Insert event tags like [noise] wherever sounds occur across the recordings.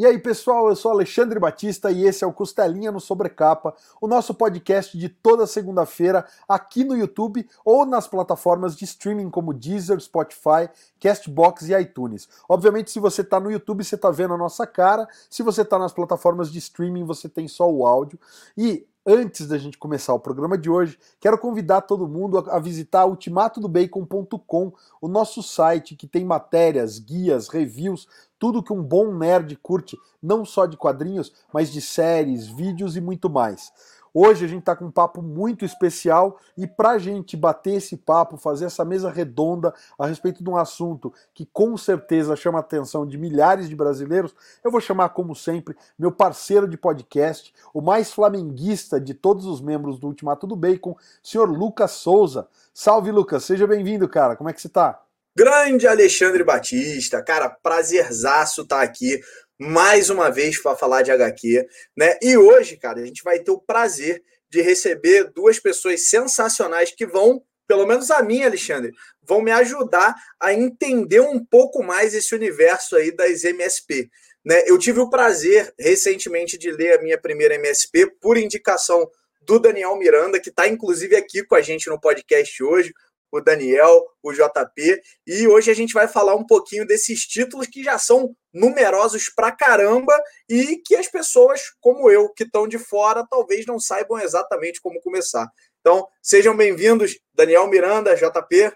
E aí, pessoal, eu sou Alexandre Batista e esse é o Costelinha no Sobrecapa, o nosso podcast de toda segunda-feira aqui no YouTube ou nas plataformas de streaming como Deezer, Spotify, Castbox e iTunes. Obviamente, se você está no YouTube, você está vendo a nossa cara, se você está nas plataformas de streaming, você tem só o áudio. E antes da gente começar o programa de hoje, quero convidar todo mundo a visitar ultimatodobacon.com, o nosso site que tem matérias, guias, reviews, tudo que um bom nerd curte, não só de quadrinhos, mas de séries, vídeos e muito mais. Hoje a gente está com um papo muito especial e para a gente bater esse papo, fazer essa mesa redonda a respeito de um assunto que com certeza chama a atenção de milhares de brasileiros, eu vou chamar, como sempre, meu parceiro de podcast, o mais flamenguista de todos os membros do Ultimato do Bacon, senhor Lucas Souza. Salve, Lucas, seja bem-vindo, cara. Como é que você está? Grande Alexandre Batista, cara, prazerzaço estar tá aqui mais uma vez para falar de HQ, né? E hoje, cara, a gente vai ter o prazer de receber duas pessoas sensacionais que vão, pelo menos a mim, Alexandre, vão me ajudar a entender um pouco mais esse universo aí das MSP. Né? Eu tive o prazer recentemente de ler a minha primeira MSP por indicação do Daniel Miranda, que está inclusive aqui com a gente no podcast hoje o Daniel, o JP, e hoje a gente vai falar um pouquinho desses títulos que já são numerosos pra caramba e que as pessoas como eu, que estão de fora, talvez não saibam exatamente como começar. Então, sejam bem-vindos, Daniel Miranda, JP.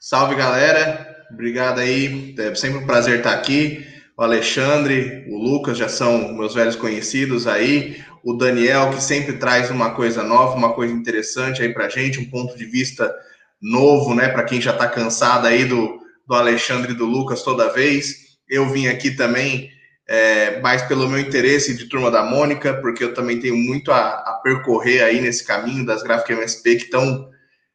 Salve, galera. Obrigado aí. É sempre um prazer estar aqui. O Alexandre, o Lucas já são meus velhos conhecidos aí. O Daniel, que sempre traz uma coisa nova, uma coisa interessante aí pra gente, um ponto de vista novo, né? Para quem já está cansado aí do, do Alexandre e do Lucas toda vez. Eu vim aqui também é, mais pelo meu interesse de Turma da Mônica, porque eu também tenho muito a, a percorrer aí nesse caminho das gráficas MSP, que estão,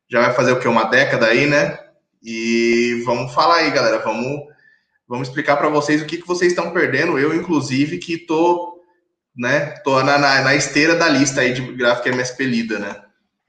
já vai fazer o que, uma década aí, né? E vamos falar aí, galera, vamos, vamos explicar para vocês o que, que vocês estão perdendo, eu, inclusive, que tô, né, tô na, na, na esteira da lista aí de gráfica MSP lida, né?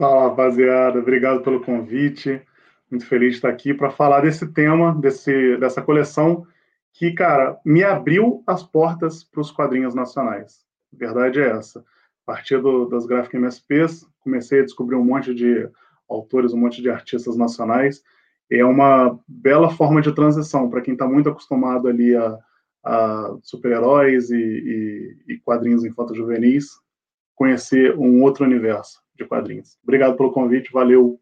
Fala, rapaziada. Obrigado pelo convite. Muito feliz de estar aqui para falar desse tema, desse, dessa coleção que, cara, me abriu as portas para os quadrinhos nacionais. Verdade é essa. A partir do, das gráficas MSPs, comecei a descobrir um monte de autores, um monte de artistas nacionais. É uma bela forma de transição para quem está muito acostumado ali a, a super-heróis e, e, e quadrinhos infanto-juvenis, conhecer um outro universo de quadrinhos. Obrigado pelo convite, valeu.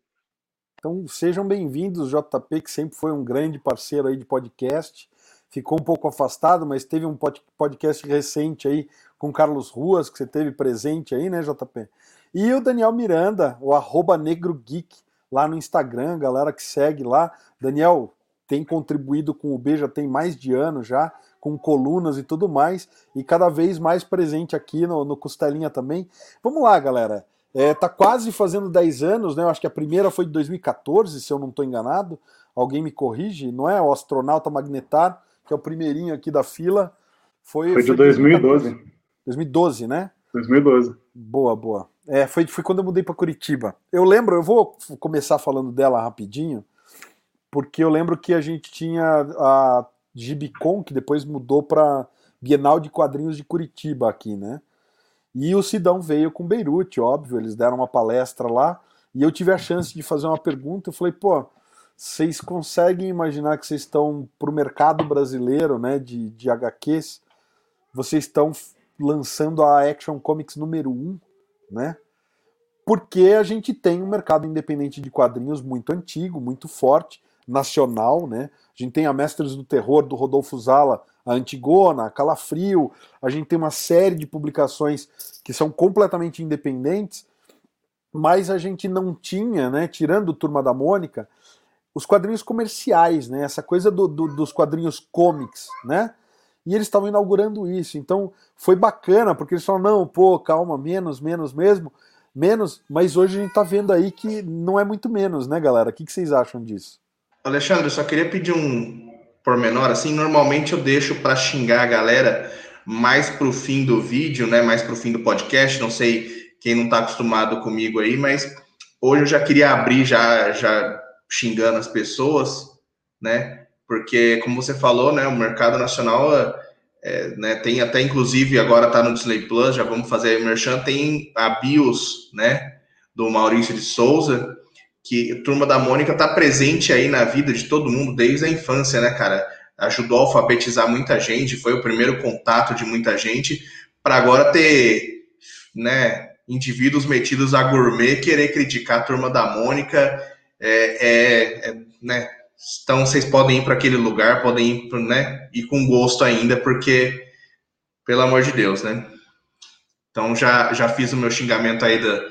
Então sejam bem-vindos, JP, que sempre foi um grande parceiro aí de podcast. Ficou um pouco afastado, mas teve um podcast recente aí com Carlos Ruas, que você teve presente aí, né, JP? E o Daniel Miranda, o arroba Negro Geek, lá no Instagram, galera que segue lá. Daniel tem contribuído com o B já tem mais de ano já, com colunas e tudo mais, e cada vez mais presente aqui no, no Costelinha também. Vamos lá, galera. É, tá quase fazendo 10 anos, né? Eu acho que a primeira foi de 2014, se eu não estou enganado. Alguém me corrige, não é? O Astronauta Magnetar, que é o primeirinho aqui da fila. Foi, foi de 2012. 2012, né? 2012. Boa, boa. É, foi, foi quando eu mudei para Curitiba. Eu lembro, eu vou começar falando dela rapidinho, porque eu lembro que a gente tinha a Gibicon, que depois mudou para Bienal de Quadrinhos de Curitiba aqui, né? E o Sidão veio com Beirute, óbvio, eles deram uma palestra lá, e eu tive a chance de fazer uma pergunta, eu falei, pô, vocês conseguem imaginar que vocês estão para o mercado brasileiro, né, de, de HQs, vocês estão lançando a Action Comics número 1, um, né? Porque a gente tem um mercado independente de quadrinhos muito antigo, muito forte, nacional, né? A gente tem a Mestres do Terror do Rodolfo Zala a Antigona, a Calafrio, a gente tem uma série de publicações que são completamente independentes, mas a gente não tinha, né, tirando Turma da Mônica, os quadrinhos comerciais, né, essa coisa do, do, dos quadrinhos comics, né, e eles estavam inaugurando isso, então foi bacana, porque eles falaram, não, pô, calma, menos, menos mesmo, menos, mas hoje a gente tá vendo aí que não é muito menos, né, galera? O que, que vocês acham disso? Alexandre, eu só queria pedir um, pormenor, assim, normalmente eu deixo para xingar a galera mais pro fim do vídeo, né? Mais pro fim do podcast. Não sei quem não está acostumado comigo aí, mas hoje eu já queria abrir já, já xingando as pessoas, né? Porque, como você falou, né? O mercado nacional é, né, tem até inclusive agora está no Disney Plus, já vamos fazer a merchan, tem a BIOS, né, do Maurício de Souza, que a Turma da Mônica está presente aí na vida de todo mundo desde a infância, né, cara? Ajudou a alfabetizar muita gente, foi o primeiro contato de muita gente, para agora ter, né, indivíduos metidos a gourmet querer criticar a Turma da Mônica, é, é, é né, então vocês podem ir para aquele lugar, podem ir, né? E com gosto ainda, porque, pelo amor de Deus, né? Então já, já fiz o meu xingamento aí do,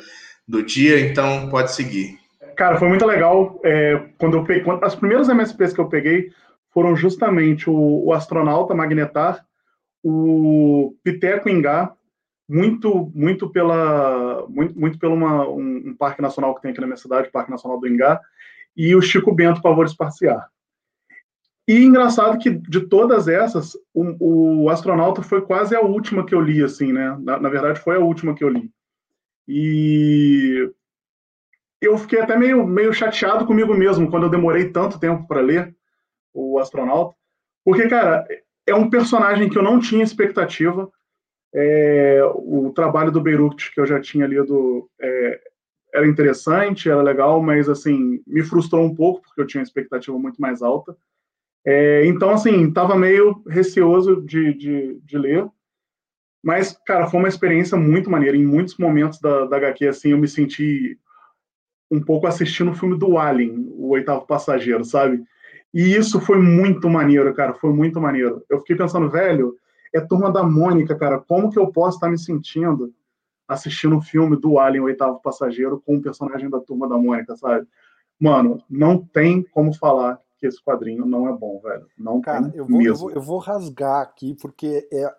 do dia, então pode seguir. Cara, foi muito legal. É, quando eu peguei, as primeiras MSPs que eu peguei foram justamente o, o astronauta Magnetar, o Piteco Ingá, muito muito pela muito, muito pelo uma, um, um, parque nacional que tem aqui na minha cidade, o Parque Nacional do Ingá, e o Chico Bento Pavor Esparciar. E engraçado que de todas essas, o, o, Astronauta foi quase a última que eu li, assim, né? Na, na, verdade, foi a última que eu li. E eu fiquei até meio, meio chateado comigo mesmo quando eu demorei tanto tempo para ler o Astronauta, porque, cara, é um personagem que eu não tinha expectativa. É, o trabalho do Beirut, que eu já tinha lido, é, era interessante, era legal, mas assim me frustrou um pouco porque eu tinha expectativa muito mais alta. É, então, assim, estava meio receoso de, de, de, ler. Mas, cara, foi uma experiência muito maneira. Em muitos momentos da, da HQ, assim, eu me senti um pouco assistindo o filme do Alien, O Oitavo Passageiro, sabe? E isso foi muito maneiro, cara, foi muito maneiro. Eu fiquei pensando, velho, é Turma da Mônica, cara, como que eu posso estar me sentindo assistindo o filme do Alien, o oitavo passageiro, com o personagem da turma da Mônica, sabe? Mano, não tem como falar que esse quadrinho não é bom, velho. Não Cara, tem eu vou, mesmo. Eu vou, eu vou rasgar aqui, porque é.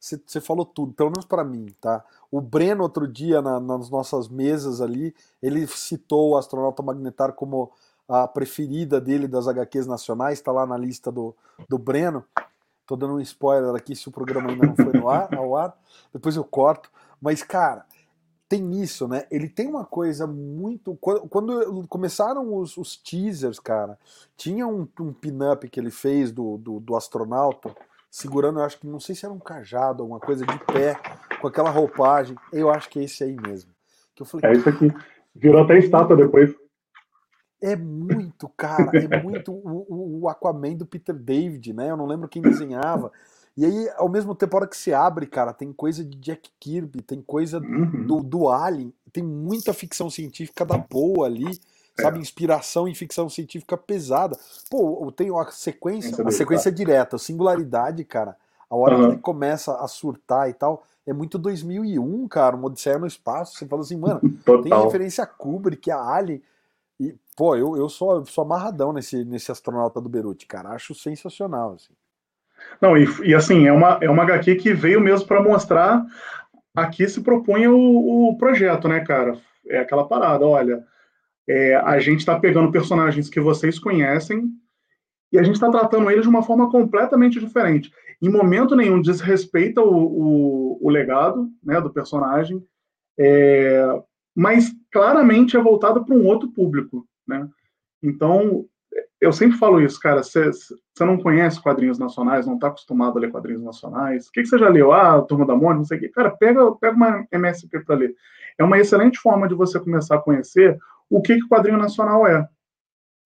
Você falou tudo, pelo menos para mim, tá? O Breno, outro dia, na, nas nossas mesas ali, ele citou o astronauta magnetar como a preferida dele das HQs nacionais, está lá na lista do, do Breno. Tô dando um spoiler aqui se o programa ainda não foi no ar, ao ar, depois eu corto. Mas, cara, tem isso, né? Ele tem uma coisa muito. Quando, começaram os, os, teasers, cara, tinha um, um pin-up que ele fez do, do, do, astronauta, segurando, eu acho que não sei se era um cajado, alguma coisa de pé, com aquela roupagem. Eu acho que é esse aí mesmo. Que eu falei, é isso aqui. Virou até estátua depois. É muito, cara, é muito o, o Aquaman do Peter David, né? Eu não lembro quem desenhava. E aí, ao mesmo tempo, a hora que se abre, cara, tem coisa de Jack Kirby, tem coisa uhum. do, do Alien, tem muita ficção científica da boa ali. Sabe? Inspiração em ficção científica pesada. Pô, tem uma sequência, uma sequência direta, singularidade, cara. A hora uhum. que ele começa a surtar e tal, é muito 2001, cara, uma Odisseia no espaço. Você fala assim, mano, [laughs] tem referência a Kubrick, a Alien. E, pô, eu, eu sou, sou amarradão nesse, nesse astronauta do Beruti, cara. Acho sensacional, assim. Não, e, e assim, é uma, é uma HQ que veio mesmo para mostrar a que se propunha o, o projeto, né, cara? É aquela parada, olha, é, a gente está pegando personagens que vocês conhecem e a gente está tratando eles de uma forma completamente diferente. Em momento nenhum desrespeita o, o, o legado né, do personagem, é, mas claramente é voltado para um outro público, né? Então, eu sempre falo isso, cara. Você não conhece quadrinhos nacionais, não está acostumado a ler quadrinhos nacionais. O que, você já leu? Ah, Turma da Mônica, não sei o quê. Cara, pega, pega uma MSP para ler. É uma excelente forma de você começar a conhecer o que, que o quadrinho nacional é,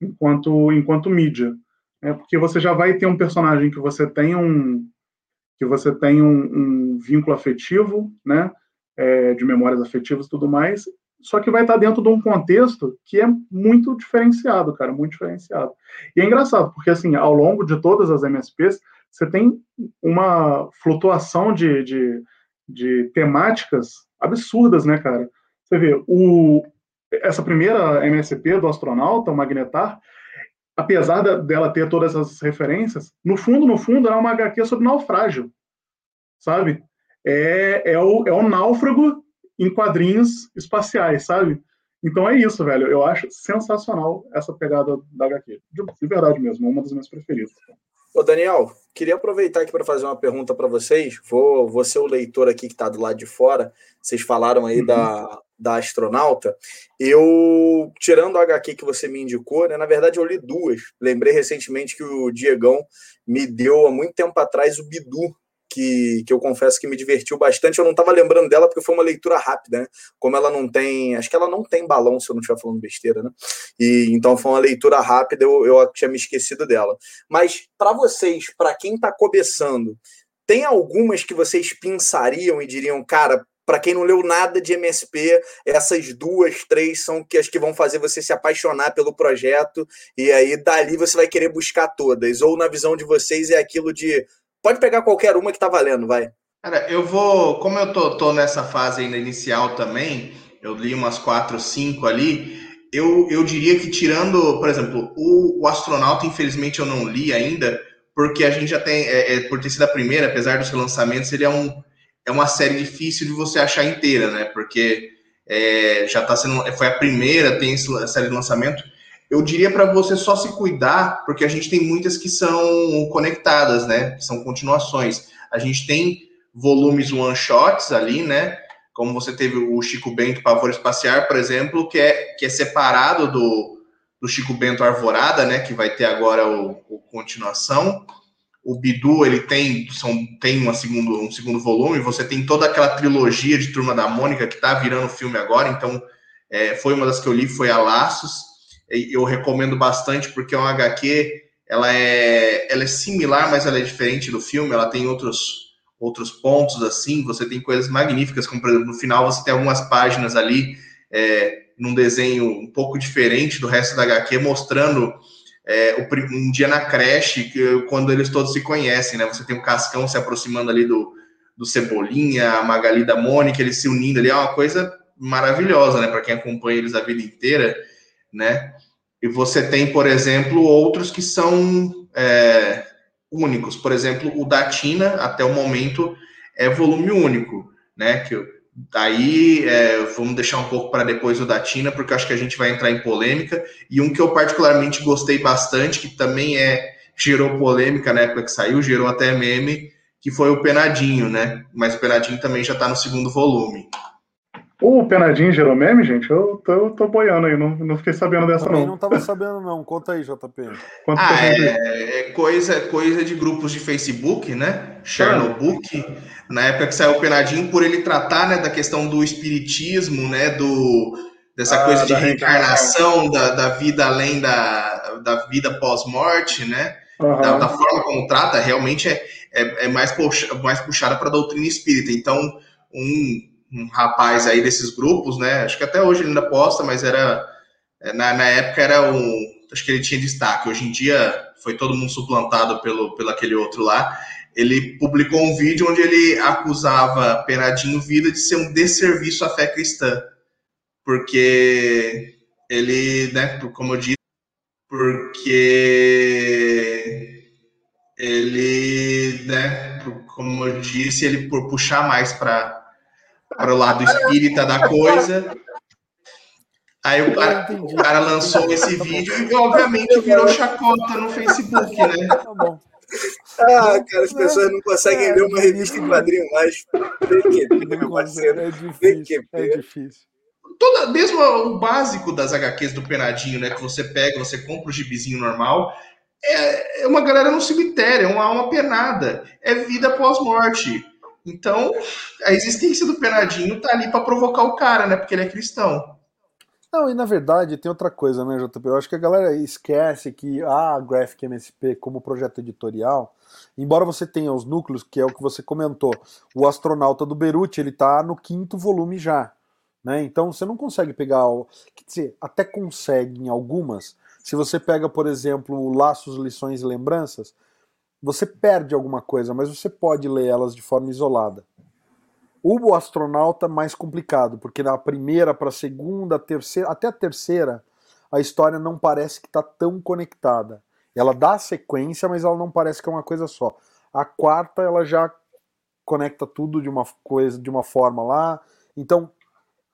enquanto, enquanto mídia. É porque você já vai ter um personagem que você tem um que você tem um, um vínculo afetivo, né, é, de memórias afetivas e tudo mais, só que vai estar dentro de um contexto que é muito diferenciado, cara, muito diferenciado. E é engraçado, porque assim, ao longo de todas as MSPs, você tem uma flutuação de, de, de temáticas absurdas, né, cara? Você vê, o, essa primeira MSP do astronauta, o Magnetar, apesar dela ter todas essas referências, no fundo, no fundo, é uma HQ sobre naufrágio, sabe? É, é, o, é o náufrago em quadrinhos espaciais, sabe? Então é isso, velho. Eu acho sensacional essa pegada da HQ. De, de verdade mesmo, uma das minhas preferidas. Ô, Daniel, queria aproveitar aqui para fazer uma pergunta para vocês. Vou, vou ser o leitor aqui que está do lado de fora. Vocês falaram aí uhum. da, da astronauta. Eu, tirando a HQ que você me indicou, né, na verdade eu li duas. Lembrei recentemente que o Diegão me deu há muito tempo atrás o Bidu, que, que eu confesso que me divertiu bastante. Eu não estava lembrando dela porque foi uma leitura rápida, né? Como ela não tem. Acho que ela não tem balão, se eu não estiver falando besteira, né? E então foi uma leitura rápida, eu, eu tinha me esquecido dela. Mas para vocês, para quem está começando, tem algumas que vocês pensariam e diriam, cara, para quem não leu nada de MSP, essas duas, três são que as que vão fazer você se apaixonar pelo projeto e aí dali você vai querer buscar todas. Ou na visão de vocês é aquilo de pode pegar qualquer uma que tá valendo, vai. Cara, eu vou, como eu tô, tô nessa fase ainda inicial também, eu li umas quatro, cinco ali. Eu, eu diria que tirando, por exemplo, o, o astronauta, infelizmente eu não li ainda, porque a gente já tem, é, é, por ter sido a primeira, apesar dos lançamentos, ele é, um, é uma série difícil de você achar inteira, né? Porque é, já está sendo, foi a primeira, tem essa série de lançamento. Eu diria para você só se cuidar, porque a gente tem muitas que são conectadas, né? Que são continuações. A gente tem volumes one shots ali, né? Como você teve o Chico Bento Pavor Espacial, por exemplo, que é, que é separado do, do Chico Bento Arvorada, né, que vai ter agora o, o continuação. O Bidu ele tem são, tem uma segundo, um segundo volume. Você tem toda aquela trilogia de Turma da Mônica que está virando filme agora. Então é, foi uma das que eu li, foi a Laços. Eu recomendo bastante porque é um HQ. Ela é, ela é similar, mas ela é diferente do filme. Ela tem outros outros pontos assim. Você tem coisas magníficas, como por exemplo no final você tem algumas páginas ali. É, num desenho um pouco diferente do resto da HQ, mostrando é, um dia na creche, que, quando eles todos se conhecem, né? Você tem o Cascão se aproximando ali do, do Cebolinha, a Magali da Mônica, eles se unindo ali, é uma coisa maravilhosa, né? Para quem acompanha eles a vida inteira, né? E você tem, por exemplo, outros que são é, únicos. Por exemplo, o da Tina, até o momento, é volume único, né? Que Daí é, vamos deixar um pouco para depois o da Tina, porque acho que a gente vai entrar em polêmica. E um que eu particularmente gostei bastante, que também é gerou polêmica na época que saiu, gerou até meme, que foi o Penadinho, né? Mas o Penadinho também já está no segundo volume. O Penadinho gerou meme, gente? Eu tô, eu tô boiando aí, não, não fiquei sabendo dessa Também não. não tava sabendo não, conta aí, JP. Conta ah, é, é, coisa, coisa de grupos de Facebook, né? Chernobyl, na época que saiu o Penadinho, por ele tratar né, da questão do espiritismo, né? Do, dessa ah, coisa de reencarnação, da, da vida além da, da vida pós-morte, né? Uhum. Da, da, forma como trata, realmente é, é, é mais, puxa, mais puxada para a doutrina espírita. Então, um um rapaz aí desses grupos, né? Acho que até hoje ele ainda posta, mas era é, na, na época era um, acho que ele tinha destaque. Hoje em dia foi todo mundo suplantado pelo, pelo aquele outro lá. Ele publicou um vídeo onde ele acusava Penadinho Vida de ser um desserviço à fé cristã, porque ele, né? Como eu disse, porque ele, né? Como eu disse, ele por puxar mais para para o lado espírita da coisa. Aí o cara, o cara lançou esse vídeo e, obviamente, virou chacota no Facebook, né? Tá bom. Ah, cara, as pessoas não conseguem ler uma revista em quadrinho mais. É difícil. É difícil. Toda, mesmo o básico das HQs do Penadinho, né? Que você pega, você compra o gibizinho normal. É, é uma galera no cemitério, é uma alma penada. É vida pós-morte. Então, a existência do Penadinho tá ali para provocar o cara, né? Porque ele é cristão. Não, e na verdade tem outra coisa, né, JP? Eu acho que a galera esquece que a Graphic MSP, como projeto editorial, embora você tenha os núcleos, que é o que você comentou, o astronauta do Beruti, ele tá no quinto volume já. Né? Então você não consegue pegar. O... Quer dizer, até consegue em algumas. Se você pega, por exemplo, Laços, Lições e Lembranças, você perde alguma coisa, mas você pode ler elas de forma isolada. O astronauta mais complicado, porque na primeira para a segunda, terceira, até a terceira, a história não parece que está tão conectada. Ela dá sequência, mas ela não parece que é uma coisa só. A quarta, ela já conecta tudo de uma coisa, de uma forma lá. Então,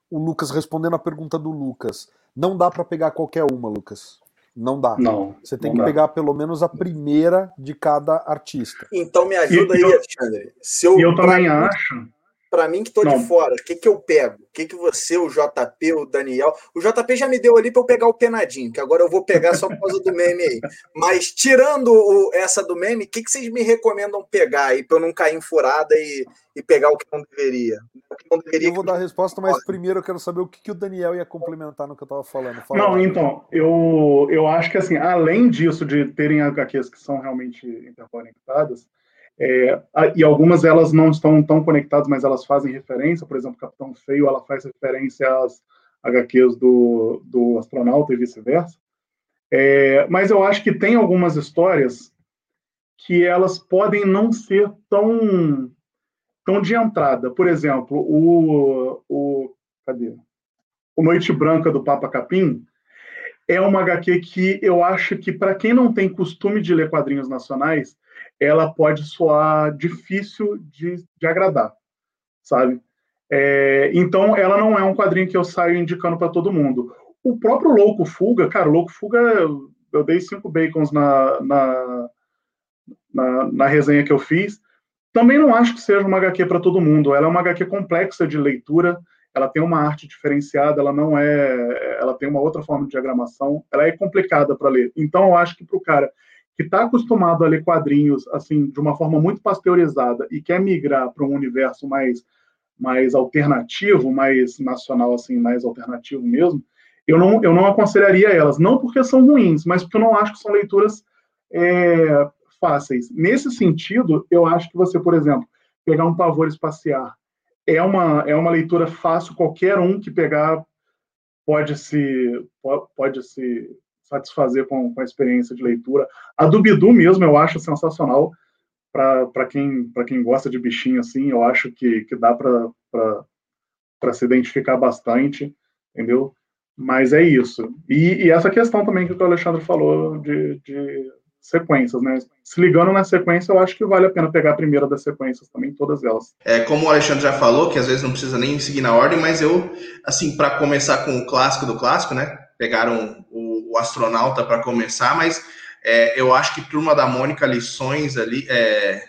o Lucas respondendo a pergunta do Lucas, não dá para pegar qualquer uma, Lucas. Não dá. Não. Você tem não que dá. pegar pelo menos a primeira de cada artista. Então me ajuda E aí, eu- Alexandre. Se eu, E eu também acho. Para mim que tô Não. de fora, o que, que eu pego? O que, que você, o JP, o Daniel. O JP já me deu ali para eu pegar o penadinho, que agora eu vou pegar só por causa do meme aí. Mas tirando o, essa do meme, o que, que vocês me recomendam pegar aí para eu não cair em furada e, e pegar o que não deveria? Que não deveria eu vou dar a resposta, mas primeiro eu quero saber o que, que o Daniel ia complementar no que eu estava falando. Fala não, lá. então, eu, eu acho que assim, além disso, de terem HQs que são realmente interconectadas, é, e algumas elas não estão tão conectadas, mas elas fazem referência, por exemplo, Capitão Feio, ela faz referência às HQs do, do astronauta e vice-versa. É, mas eu acho que tem algumas histórias que elas podem não ser tão, tão de entrada. Por exemplo, o, o, cadê? o Noite Branca do Papa Capim é uma HQ que eu acho que, para quem não tem costume de ler quadrinhos nacionais, ela pode soar difícil de, de agradar, sabe? É, então, ela não é um quadrinho que eu saio indicando para todo mundo. O próprio Louco Fuga, cara, Louco Fuga, eu dei cinco bacons na, na, na, na resenha que eu fiz. Também não acho que seja uma HQ para todo mundo. Ela é uma HQ complexa de leitura, ela tem uma arte diferenciada, ela não é, ela tem uma outra forma de diagramação, ela é complicada para ler. Então, eu acho que para o cara que está acostumado a ler quadrinhos assim de uma forma muito pasteurizada e quer migrar para um universo mais mais alternativo, mais nacional assim, mais alternativo mesmo, eu não eu não aconselharia elas, não porque são ruins, mas porque eu não acho que são leituras é, fáceis. Nesse sentido, eu acho que você, por exemplo, pegar um pavor espaciar é uma é uma leitura fácil, qualquer um que pegar pode se pode se satisfazer com, com a experiência de leitura. A do Bidu mesmo eu acho sensacional para quem, quem gosta de bichinho assim, eu acho que, que dá para se identificar bastante, entendeu? Mas é isso. E, e, essa questão também que o Alexandre falou de, de sequências, né? Se ligando na sequência, eu acho que vale a pena pegar a primeira das sequências também, todas elas. É, como o Alexandre já falou, que às vezes não precisa nem seguir na ordem, mas eu, assim, para começar com o clássico do clássico, né? Pegaram o, o astronauta para começar, mas é, eu acho que Turma da Mônica, lições ali, é,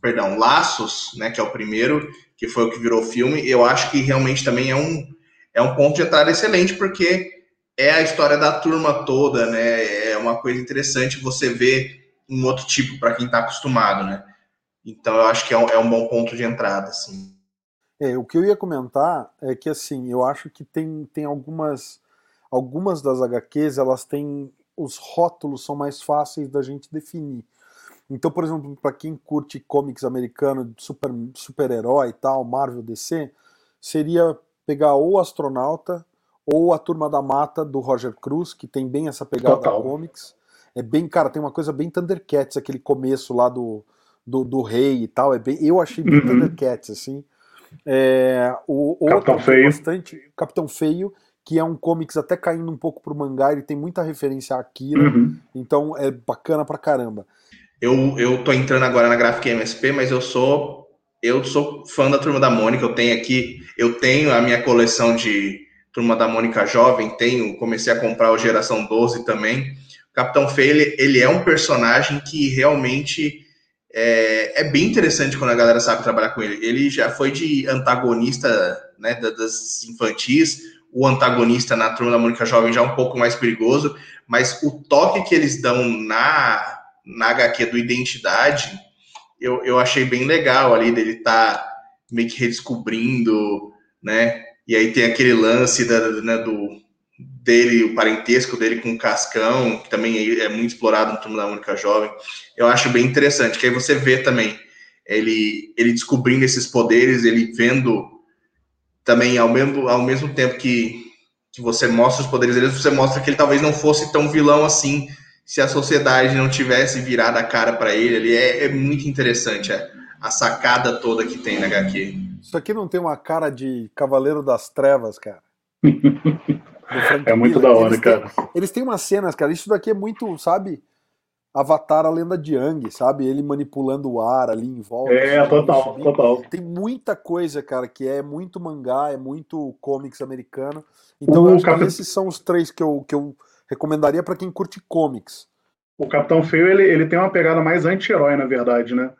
perdão, Laços, né? Que é o primeiro, que foi o que virou filme, eu acho que realmente também é um, é um ponto de entrada excelente, porque é a história da turma toda, né? É uma coisa interessante você ver um outro tipo para quem está acostumado, né? Então eu acho que é um, é um bom ponto de entrada, assim. É, o que eu ia comentar é que assim, eu acho que tem, tem algumas algumas das HQs, elas têm os rótulos são mais fáceis da gente definir. Então, por exemplo, para quem curte comics americano, super super-herói e tal, Marvel, DC, seria pegar ou Astronauta ou a Turma da Mata do Roger Cruz, que tem bem essa pegada Total. comics. É bem, cara, tem uma coisa bem Thundercats, aquele começo lá do, do, do rei e tal. É bem, eu achei bem uhum. Thundercats, assim. É, o Capitão Feio. Bastante, Capitão Feio, que é um comics até caindo um pouco pro mangá, ele tem muita referência a Akira, uhum. então é bacana pra caramba. Eu, eu tô entrando agora na Graphic MSP, mas eu sou eu sou fã da Turma da Mônica, eu tenho aqui, eu tenho a minha coleção de Turma da Mônica Jovem, tenho, comecei a comprar o Geração 12 também. O Capitão Feio, ele, ele é um personagem que realmente é, é, bem interessante quando a galera sabe trabalhar com ele. Ele já foi de antagonista né, das infantis, o antagonista na Turma da Mônica Jovem já é um pouco mais perigoso, mas o toque que eles dão na, na HQ do Identidade, eu, eu achei bem legal ali, dele tá meio que redescobrindo, né, e aí tem aquele lance da, né, do dele, o parentesco dele com o Cascão, que também é muito explorado no Turma da Única Jovem. Eu acho bem interessante, que aí você vê também ele, ele descobrindo esses poderes, ele vendo também ao mesmo, ao mesmo tempo que, que você mostra os poderes dele, você mostra que ele talvez não fosse tão vilão assim se a sociedade não tivesse virado a cara para ele. ele é, é muito interessante é, a sacada toda que tem na HQ. Isso aqui não tem uma cara de Cavaleiro das Trevas, cara. [laughs] é muito da hora, eles cara. Têm, eles têm umas cenas, cara. Isso daqui é muito, sabe? Avatar, a lenda de Yang, sabe? Ele manipulando o ar ali em volta. É, assim, total, total. Tem muita coisa, cara, que é muito mangá, é muito comics americano. Então, eu acho Cap... que esses são os três que eu, que eu recomendaria para quem curte comics. O Capitão Feio, ele, ele tem uma pegada mais anti-herói, na verdade, né?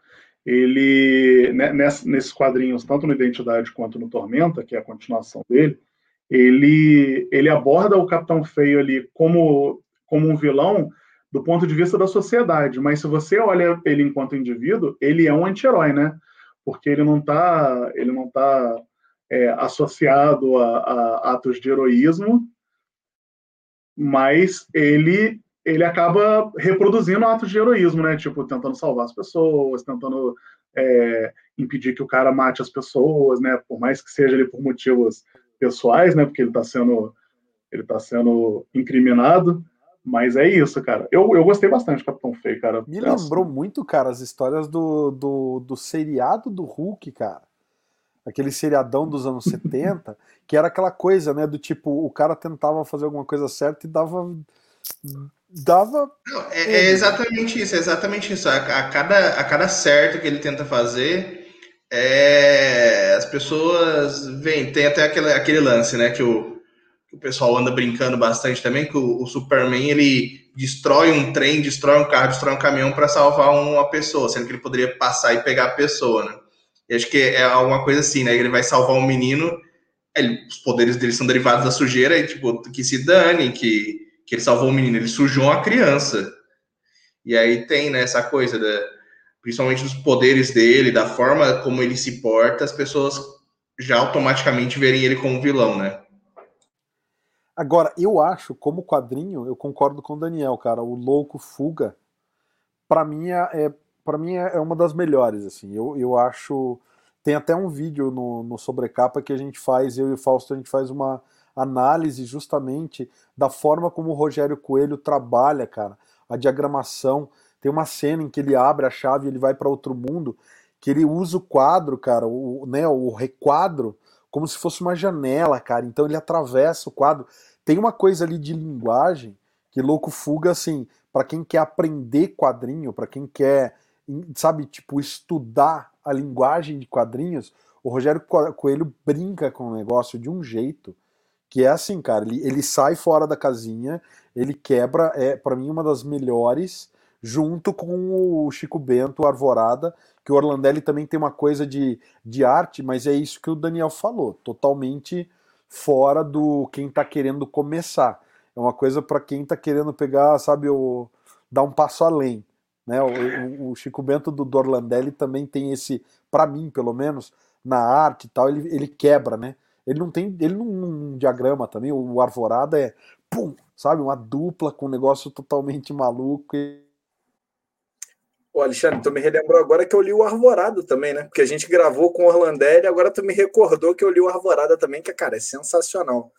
ele, né, nesses quadrinhos, tanto no Identidade quanto no Tormenta, que é a continuação dele, ele, ele aborda o Capitão Feio ali como, como um vilão do ponto de vista da sociedade, mas se você olha ele enquanto indivíduo, ele é um anti-herói, né? Porque ele não está ele não tá, é, associado a, a atos de heroísmo, mas ele ele acaba reproduzindo atos de heroísmo, né? Tipo, tentando salvar as pessoas, tentando é, impedir que o cara mate as pessoas, né? Por mais que seja ali por motivos pessoais, né? Porque ele está sendo ele tá sendo incriminado. Mas é isso, cara. Eu, eu gostei bastante do Capitão Feio, cara. Me lembrou muito, cara, as histórias do, do, do seriado do Hulk, cara. Aquele seriadão dos anos [laughs] 70, que era aquela coisa, né? Do tipo, o cara tentava fazer alguma coisa certa e dava dava. Não, é, é, exatamente isso, é exatamente isso. A, a, cada, a cada certo que ele tenta fazer, é, as pessoas veem. Tem até aquele, aquele lance, né? Que o, o pessoal anda brincando bastante também, que o, o, Superman ele destrói um trem, destrói um carro, destrói um caminhão para salvar uma pessoa, sendo que ele poderia passar e pegar a pessoa, né? E acho que é alguma coisa assim, né? Ele vai salvar um menino, ele, os poderes dele são derivados da sujeira, e tipo, que se dane, que que ele salvou o menino, ele sujou a criança. E aí tem né, essa coisa, da, principalmente dos poderes dele, da forma como ele se porta, as pessoas já automaticamente verem ele como vilão, né? Agora, eu acho, como quadrinho, eu concordo com o Daniel, cara, o Louco Fuga, para mim é, é para mim é uma das melhores, assim. Eu, eu acho tem até um vídeo no, no Sobrecapa que a gente faz, eu e o Fausto, a gente faz uma análise justamente da forma como o Rogério Coelho trabalha, cara, a diagramação. Tem uma cena em que ele abre a chave e ele vai para outro mundo, que ele usa o quadro, cara, o, né, o requadro, como se fosse uma janela, cara. Então ele atravessa o quadro. Tem uma coisa ali de linguagem que louco fuga assim, para quem quer aprender quadrinho, para quem quer, sabe, tipo, estudar a linguagem de quadrinhos, o Rogério Coelho brinca com o negócio de um jeito que é assim, cara, ele, ele sai fora da casinha, ele quebra, é para mim uma das melhores, junto com o Chico Bento, o Arvorada, que o Orlandelli também tem uma coisa de, de arte, mas é isso que o Daniel falou, totalmente fora do quem tá querendo começar. É uma coisa para quem tá querendo pegar, sabe, o, dar um passo além. Né? O, o Chico Bento do, Orlandelli também tem esse, para mim pelo menos, na arte e tal, ele, ele quebra, né? Ele não tem. Ele não, não diagrama também. O Arvorada é. Pum! Sabe? Uma dupla com um negócio totalmente maluco. E... Ô, Alexandre, tu me relembrou agora que eu li o Arvorada também, né? Porque a gente gravou com o Orlandelli, agora tu me recordou que eu li o Arvorada também, que, cara, é sensacional.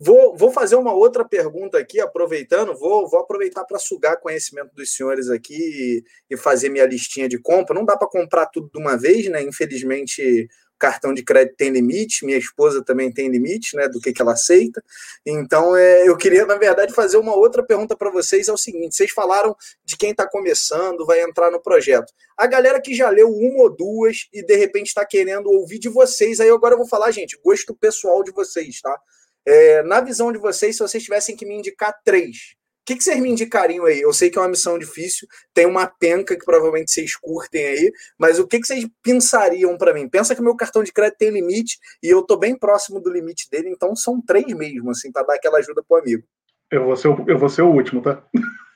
Vou, vou fazer uma outra pergunta aqui, aproveitando, vou, vou aproveitar para sugar conhecimento dos senhores aqui e, e fazer minha listinha de compra. Não dá para comprar tudo de uma vez, né? Infelizmente, cartão de crédito tem limite, minha esposa também tem limite, né, do que, que ela aceita. Então, é, eu queria, na verdade, fazer uma outra pergunta para vocês: é o seguinte: vocês falaram de quem está começando, vai entrar no projeto. A galera que já leu uma ou duas e de repente está querendo ouvir de vocês, aí agora eu vou falar, gente, gosto pessoal de vocês, tá? É, na visão de vocês, se vocês tivessem que me indicar três, que, que vocês me indicariam aí? Eu sei que é uma missão difícil, tem uma penca que provavelmente vocês curtem aí, mas o que, que vocês pensariam para mim? Pensa que meu cartão de crédito tem limite e eu tô bem próximo do limite dele, então são três mesmo, assim, para dar aquela ajuda pro amigo. Eu vou ser o, eu vou ser o último, tá?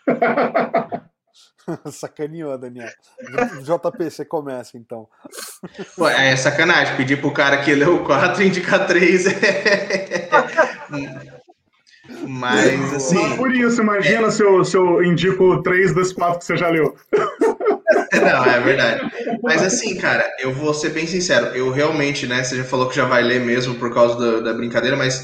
[laughs] Sacaneou, Daniel. JP, você começa então. Pô, é sacanagem. Pedir pro cara que leu 4 indicar 3 é. [laughs] Mas, assim. por isso, imagina é... se, eu, se eu indico três dos quatro que você já leu. Não, é verdade. Mas, assim, cara, eu vou ser bem sincero. Eu realmente, né? Você já falou que já vai ler mesmo por causa da, da brincadeira, mas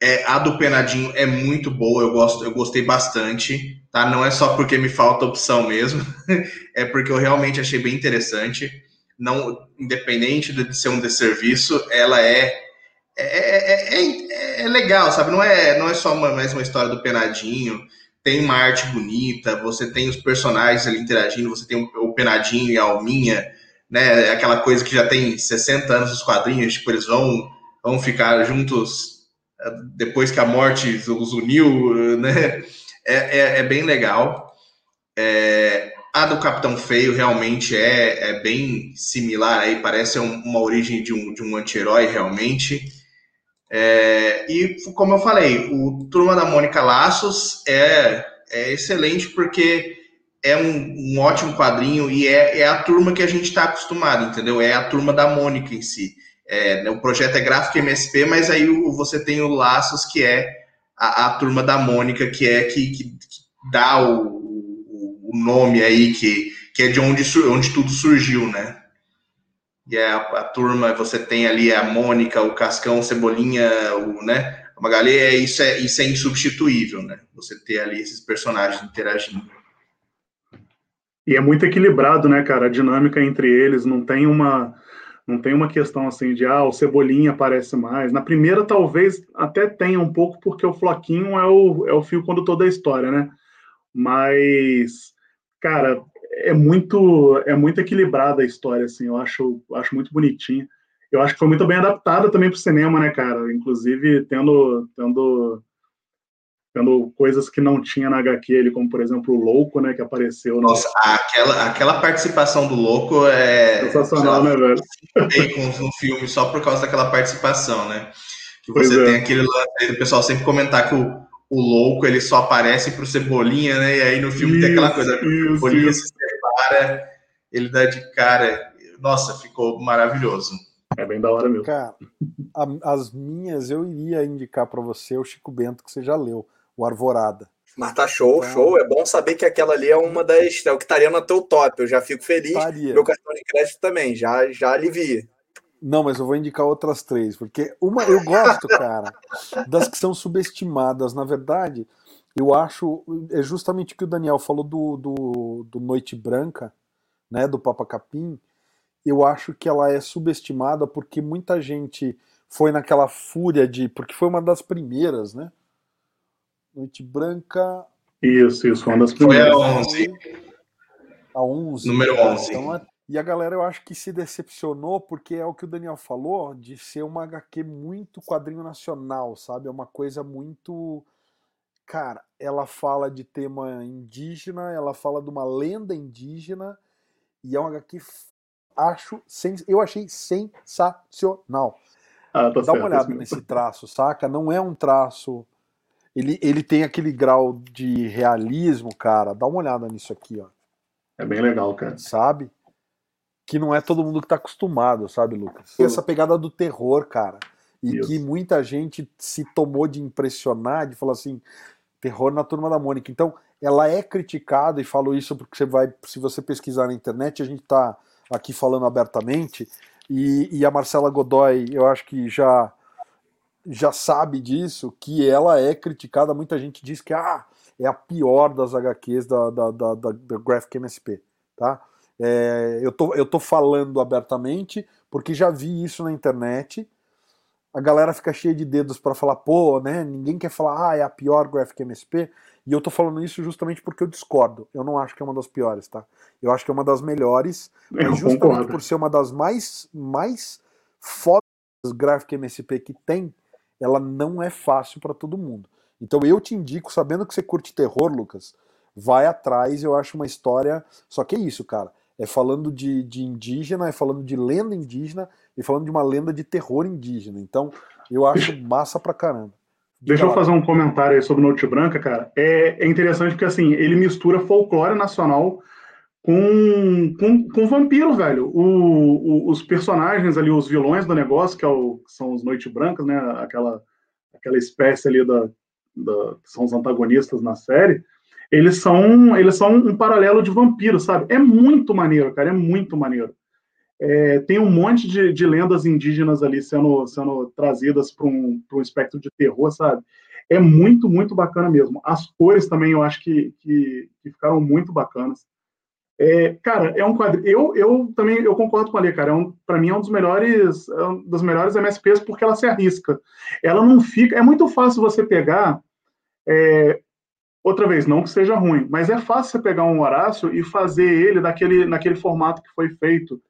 é, a do Penadinho é muito boa. Eu, gosto, eu gostei bastante, tá? Não é só porque me falta opção mesmo, [laughs] é porque eu realmente achei bem interessante. Não, independente de ser um desserviço, ela é é é, é, é, é, legal, sabe? Não é, não é só uma, mais uma história do Penadinho. Tem uma arte bonita, você tem os personagens ali interagindo, você tem o Penadinho e a Alminha, né? Aquela coisa que já tem 60 anos os quadrinhos, tipo, eles vão, vão ficar juntos depois que a morte os uniu, né? É, é, é bem legal. É, A do Capitão Feio realmente é, é bem similar aí, parece uma origem de um, de um anti-herói realmente. É, e como eu falei, o Turma da Mônica Laços é, é excelente porque é um, um ótimo quadrinho e é, é, a turma que a gente está acostumado, entendeu? É a turma da Mônica em si. É, né, o projeto é gráfico MSP, mas aí você tem o Laços, que é a, a turma da Mônica, que é que, que, que dá o, o, nome aí, que, que é de onde, onde tudo surgiu, né? E é a, a, turma, você tem ali a Mônica, o Cascão, o Cebolinha, o, né? A Magali, é, isso, é, isso é insubstituível, né? Você ter ali esses personagens interagindo. E é muito equilibrado, né, cara? A dinâmica entre eles não tem uma não tem uma questão assim de ah, o Cebolinha aparece mais. Na primeira, talvez até tenha um pouco, porque o Floquinho é o, é o fio condutor da história, né? Mas, cara, é muito é muito equilibrada a história, assim. Eu acho, acho muito bonitinha. Eu acho que foi muito bem adaptada também para o cinema, né, cara? Inclusive tendo, tendo tendo coisas que não tinha na HQ, ele, como por exemplo o Louco, né, que apareceu. No... Nossa, aquela, aquela participação do Louco é. Sensacional, né, velho? Com um filme só por causa daquela participação, né? Que você é. tem aquele lance, o pessoal sempre comentar que o, o Louco ele só aparece pro Cebolinha, né? E aí no filme isso, tem aquela coisa, o Cebolinha isso. se separa, ele dá de cara. Nossa, ficou maravilhoso. É bem da hora mesmo. Cara, a, as minhas eu iria indicar para você o Chico Bento, que você já leu o Arvorada. Mas tá show, então, show. É bom saber que aquela ali é uma das. É o que estaria no teu top. Eu já fico feliz. Estaria. Meu cartão de crédito também, já, já alivia. Não, mas eu vou indicar outras três, porque uma eu gosto, [laughs] cara, das que são subestimadas. Na verdade, eu acho. É justamente o que o Daniel falou do, do, do Noite Branca, né? Do Papa Capim. Eu acho que ela é subestimada porque muita gente foi naquela fúria de. Porque foi uma das primeiras, né? Noite Branca. Isso, isso, uma das primeiras. Foi a 11. A 11. Número 11. Então, é, e a galera eu acho que se decepcionou porque é o que o Daniel falou de ser uma HQ muito quadrinho nacional, sabe? É uma coisa muito. Cara, ela fala de tema indígena, ela fala de uma lenda indígena e é uma HQ acho eu achei sensacional. Ah, tá Dá certo, uma olhada nesse traço, saca? Não é um traço ele, ele tem aquele grau de realismo, cara. Dá uma olhada nisso aqui, ó. É bem legal, cara. Sabe? Que não é todo mundo que tá acostumado, sabe, Lucas? Tem essa pegada do terror, cara. E que muita gente se tomou de impressionar, de falar assim, terror na turma da Mônica. Então, ela é criticada, e falo isso porque você vai, se você pesquisar na internet, a gente tá aqui falando abertamente, e, e a Marcela Godoy, eu acho que já já sabe disso, que ela é criticada. Muita gente diz que ah, é a pior das HQs da, da, da, da, da Graphic MSP. Tá? É, eu, tô, eu tô falando abertamente porque já vi isso na internet. A galera fica cheia de dedos para falar, pô, né? Ninguém quer falar, ah, é a pior Graphic MSP. E eu tô falando isso justamente porque eu discordo. Eu não acho que é uma das piores, tá? Eu acho que é uma das melhores, eu mas justamente concordo. por ser uma das mais, mais fodas Graphic MSP que tem, ela não é fácil para todo mundo. Então eu te indico, sabendo que você curte terror, Lucas, vai atrás, eu acho uma história. Só que é isso, cara. É falando de, de indígena, é falando de lenda indígena e falando de uma lenda de terror indígena. Então eu acho [coughs] massa pra caramba. Deixa eu fazer um comentário aí sobre Noite Branca, cara. É, é interessante porque assim, ele mistura folclore nacional com, com, com vampiro, velho. O, o, os personagens ali, os vilões do negócio, que, é o, que são os Noite Brancas, né? Aquela, aquela espécie ali da, da, que são os antagonistas na série, eles são, eles são um paralelo de vampiro, sabe? É muito maneiro, cara, é muito maneiro. É, tem um monte de, de, lendas indígenas ali sendo, sendo trazidas para um, um espectro de terror, sabe? É muito, muito bacana mesmo. As cores também eu acho que, que, que ficaram muito bacanas. É, cara, é um quadrinho. Eu, eu também eu concordo com a Lê, cara. É um, para mim é um dos melhores, é um dos melhores MSPs porque ela se arrisca. Ela não fica. É muito fácil você pegar. É, outra vez, não que seja ruim, mas é fácil você pegar um Horácio e fazer ele naquele, naquele formato que foi feito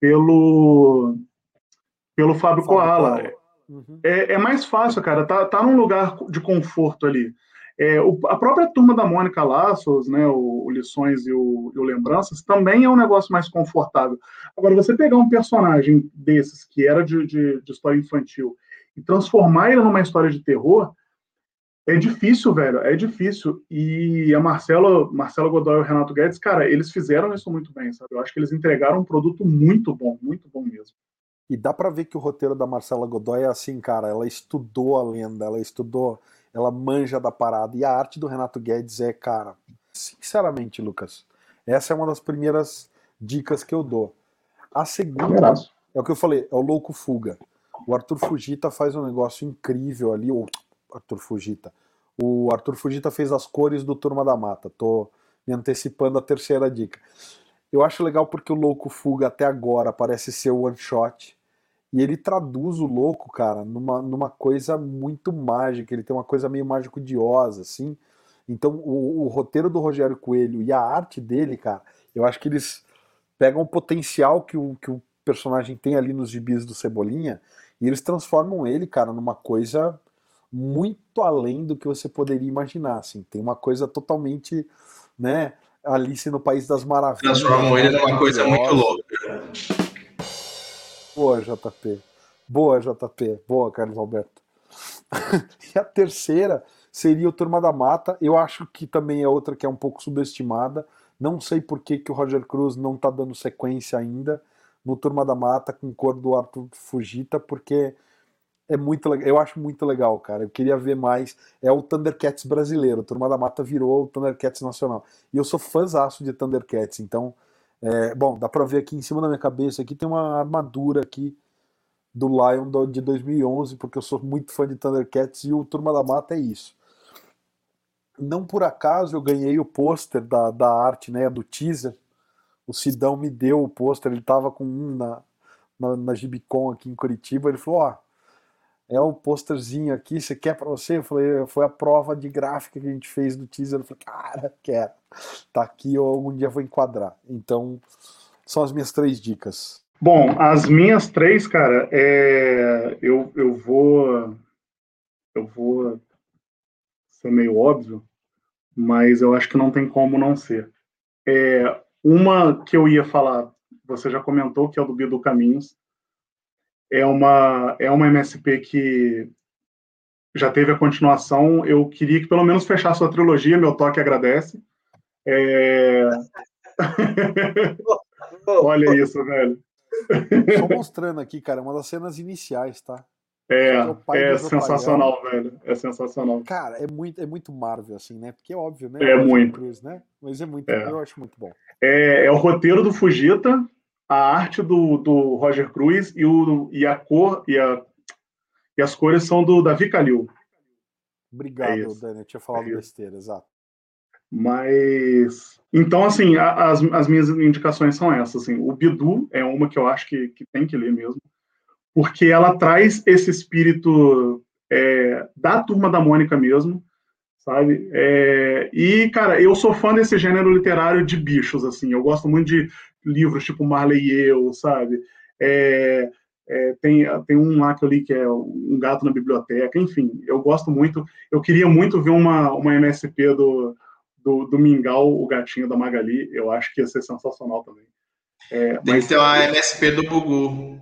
pelo pelo Fábio, Fábio Koala. Uhum. É, é mais fácil, cara. Tá, tá num lugar de conforto ali. É, o, a própria turma da Mônica Laços, né, o, o Lições e o, e o, Lembranças, também é um negócio mais confortável. Agora, você pegar um personagem desses, que era de, de, de história infantil, e transformar ele numa história de terror, é difícil, velho, é difícil. E a Marcelo, Marcelo Godoy e o Renato Guedes, cara, eles fizeram isso muito bem, sabe? Eu acho que eles entregaram um produto muito bom, muito bom mesmo. E dá para ver que o roteiro da Marcela Godoy é assim, cara, ela estudou a lenda, ela estudou, ela manja da parada. E a arte do Renato Guedes é, cara, sinceramente, Lucas, essa é uma das primeiras dicas que eu dou. A segunda é o que eu falei, é o Louco Fuga. O Arthur Fugita faz um negócio incrível ali, o Arthur Fugita. O Arthur Fugita fez as cores do Turma da Mata. Tô me antecipando a terceira dica. Eu acho legal porque o Louco Fuga até agora parece ser o one shot. E ele traduz o louco, cara, numa, numa coisa muito mágica. Ele tem uma coisa meio mágico-diosa, assim. Então, o, o, roteiro do Rogério Coelho e a arte dele, cara, eu acho que eles pegam o potencial que o, que o personagem tem ali nos gibis do Cebolinha e eles transformam ele, cara, numa coisa muito além do que você poderia imaginar. Assim. Tem uma coisa totalmente, né, Alice no País das Maravilhas. Transformam ele numa coisa muito louca. Boa, JP. Boa, JP. Boa, Carlos Alberto. [laughs] e a terceira seria o Turma da Mata. Eu acho que também é outra que é um pouco subestimada. Não sei por que, que o Roger Cruz não está dando sequência ainda no Turma da Mata com cor do Arthur Fugita, porque é muito. Eu acho muito legal, cara. Eu queria ver mais. É o Thundercats brasileiro. Turma da Mata virou o Thundercats nacional. E eu sou fãzaço de Thundercats, então. É, bom, dá pra ver aqui em cima da minha cabeça. Aqui tem uma armadura aqui do Lion de 2011, porque eu sou muito fã de Thundercats e o Turma da Mata é isso. Não por acaso eu ganhei o pôster da, da arte, né, do teaser. O Sidão me deu o pôster, ele tava com um na, na, na Gibicon aqui em Curitiba. Ele falou: Ó, oh, é o posterzinho aqui, você quer para você? Eu falei, foi a prova de gráfica que a gente fez do teaser. Eu falei, cara, quero. Tá aqui, eu algum dia vou enquadrar. Então, são as minhas três dicas. Bom, as minhas três, cara, é... eu, eu vou. Eu vou ser meio óbvio, mas eu acho que não tem como não ser. É, uma que eu ia falar, você já comentou, que é o do Bidu Caminhos é uma, é uma MSP que já teve a continuação. Eu queria que pelo menos fechasse a trilogia, meu toque agradece. É... [laughs] Olha isso, velho. Só mostrando aqui, cara, uma das cenas iniciais, tá? É, é, é sensacional, velho. É sensacional. Cara, é muito, é muito Marvel, assim, né? Porque é óbvio, né? É, muito. Cruz, né? Mas é muito, é. eu acho muito bom. É, é o roteiro do Fujita, a arte do, do Roger Cruz e, o, e a cor e, a, e as cores são do Davi Calil. Obrigado, é Dani. Eu tinha falado é besteira, exato. Mas. Então, assim, a, as, as minhas indicações são essas. Assim, o Bidu é uma que eu acho que, que tem que ler mesmo, porque ela traz esse espírito é, da turma da Mônica mesmo, sabe? É, e, cara, eu sou fã desse gênero literário de bichos, assim. Eu gosto muito de livros tipo Marley e eu, sabe? É, é, tem, tem um lá que eu li que é Um Gato na Biblioteca, enfim, eu gosto muito. Eu queria muito ver uma, uma MSP do, do, do Mingau, o gatinho da Magali, eu acho que ia ser sensacional também. É, tem mas... que ter uma MSP do Bugu.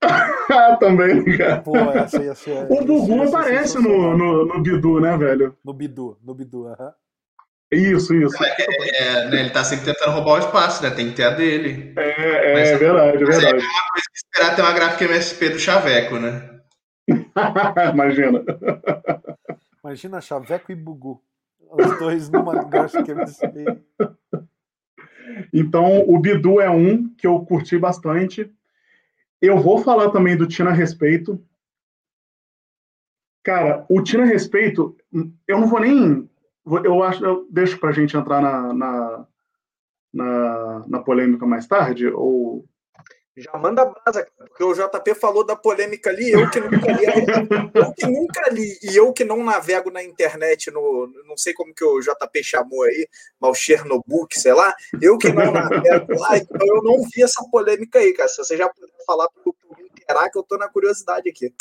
[laughs] também, cara. Pô, essa ia ser, o Bugu aparece no, no, no Bidu, né, velho? No Bidu, no Bidu, aham. Isso, isso. É, é, né, ele tá sempre tentando roubar o espaço, né? Tem que ter a dele. É, é, mas, é verdade, é verdade. É uma coisa que esperar ter uma gráfica MSP do Chaveco, né? [laughs] Imagina. Imagina Chaveco e Bugu. Os dois numa gráfica MSP. Então, o Bidu é um que eu curti bastante. Eu vou falar também do Tina Respeito. Cara, o Tina Respeito, eu não vou nem eu acho, eu deixo para a gente entrar na, na, na, na, polêmica mais tarde, ou... Já manda brasa, porque o JP falou da polêmica ali, eu que nunca li, eu que nunca li, e eu que não navego na internet, no, não sei como que o JP chamou aí, mas o Chernobyl, sei lá, eu que não navego lá, então eu não vi essa polêmica aí, cara, se você já puder falar para me inteirar, que eu tô na curiosidade aqui.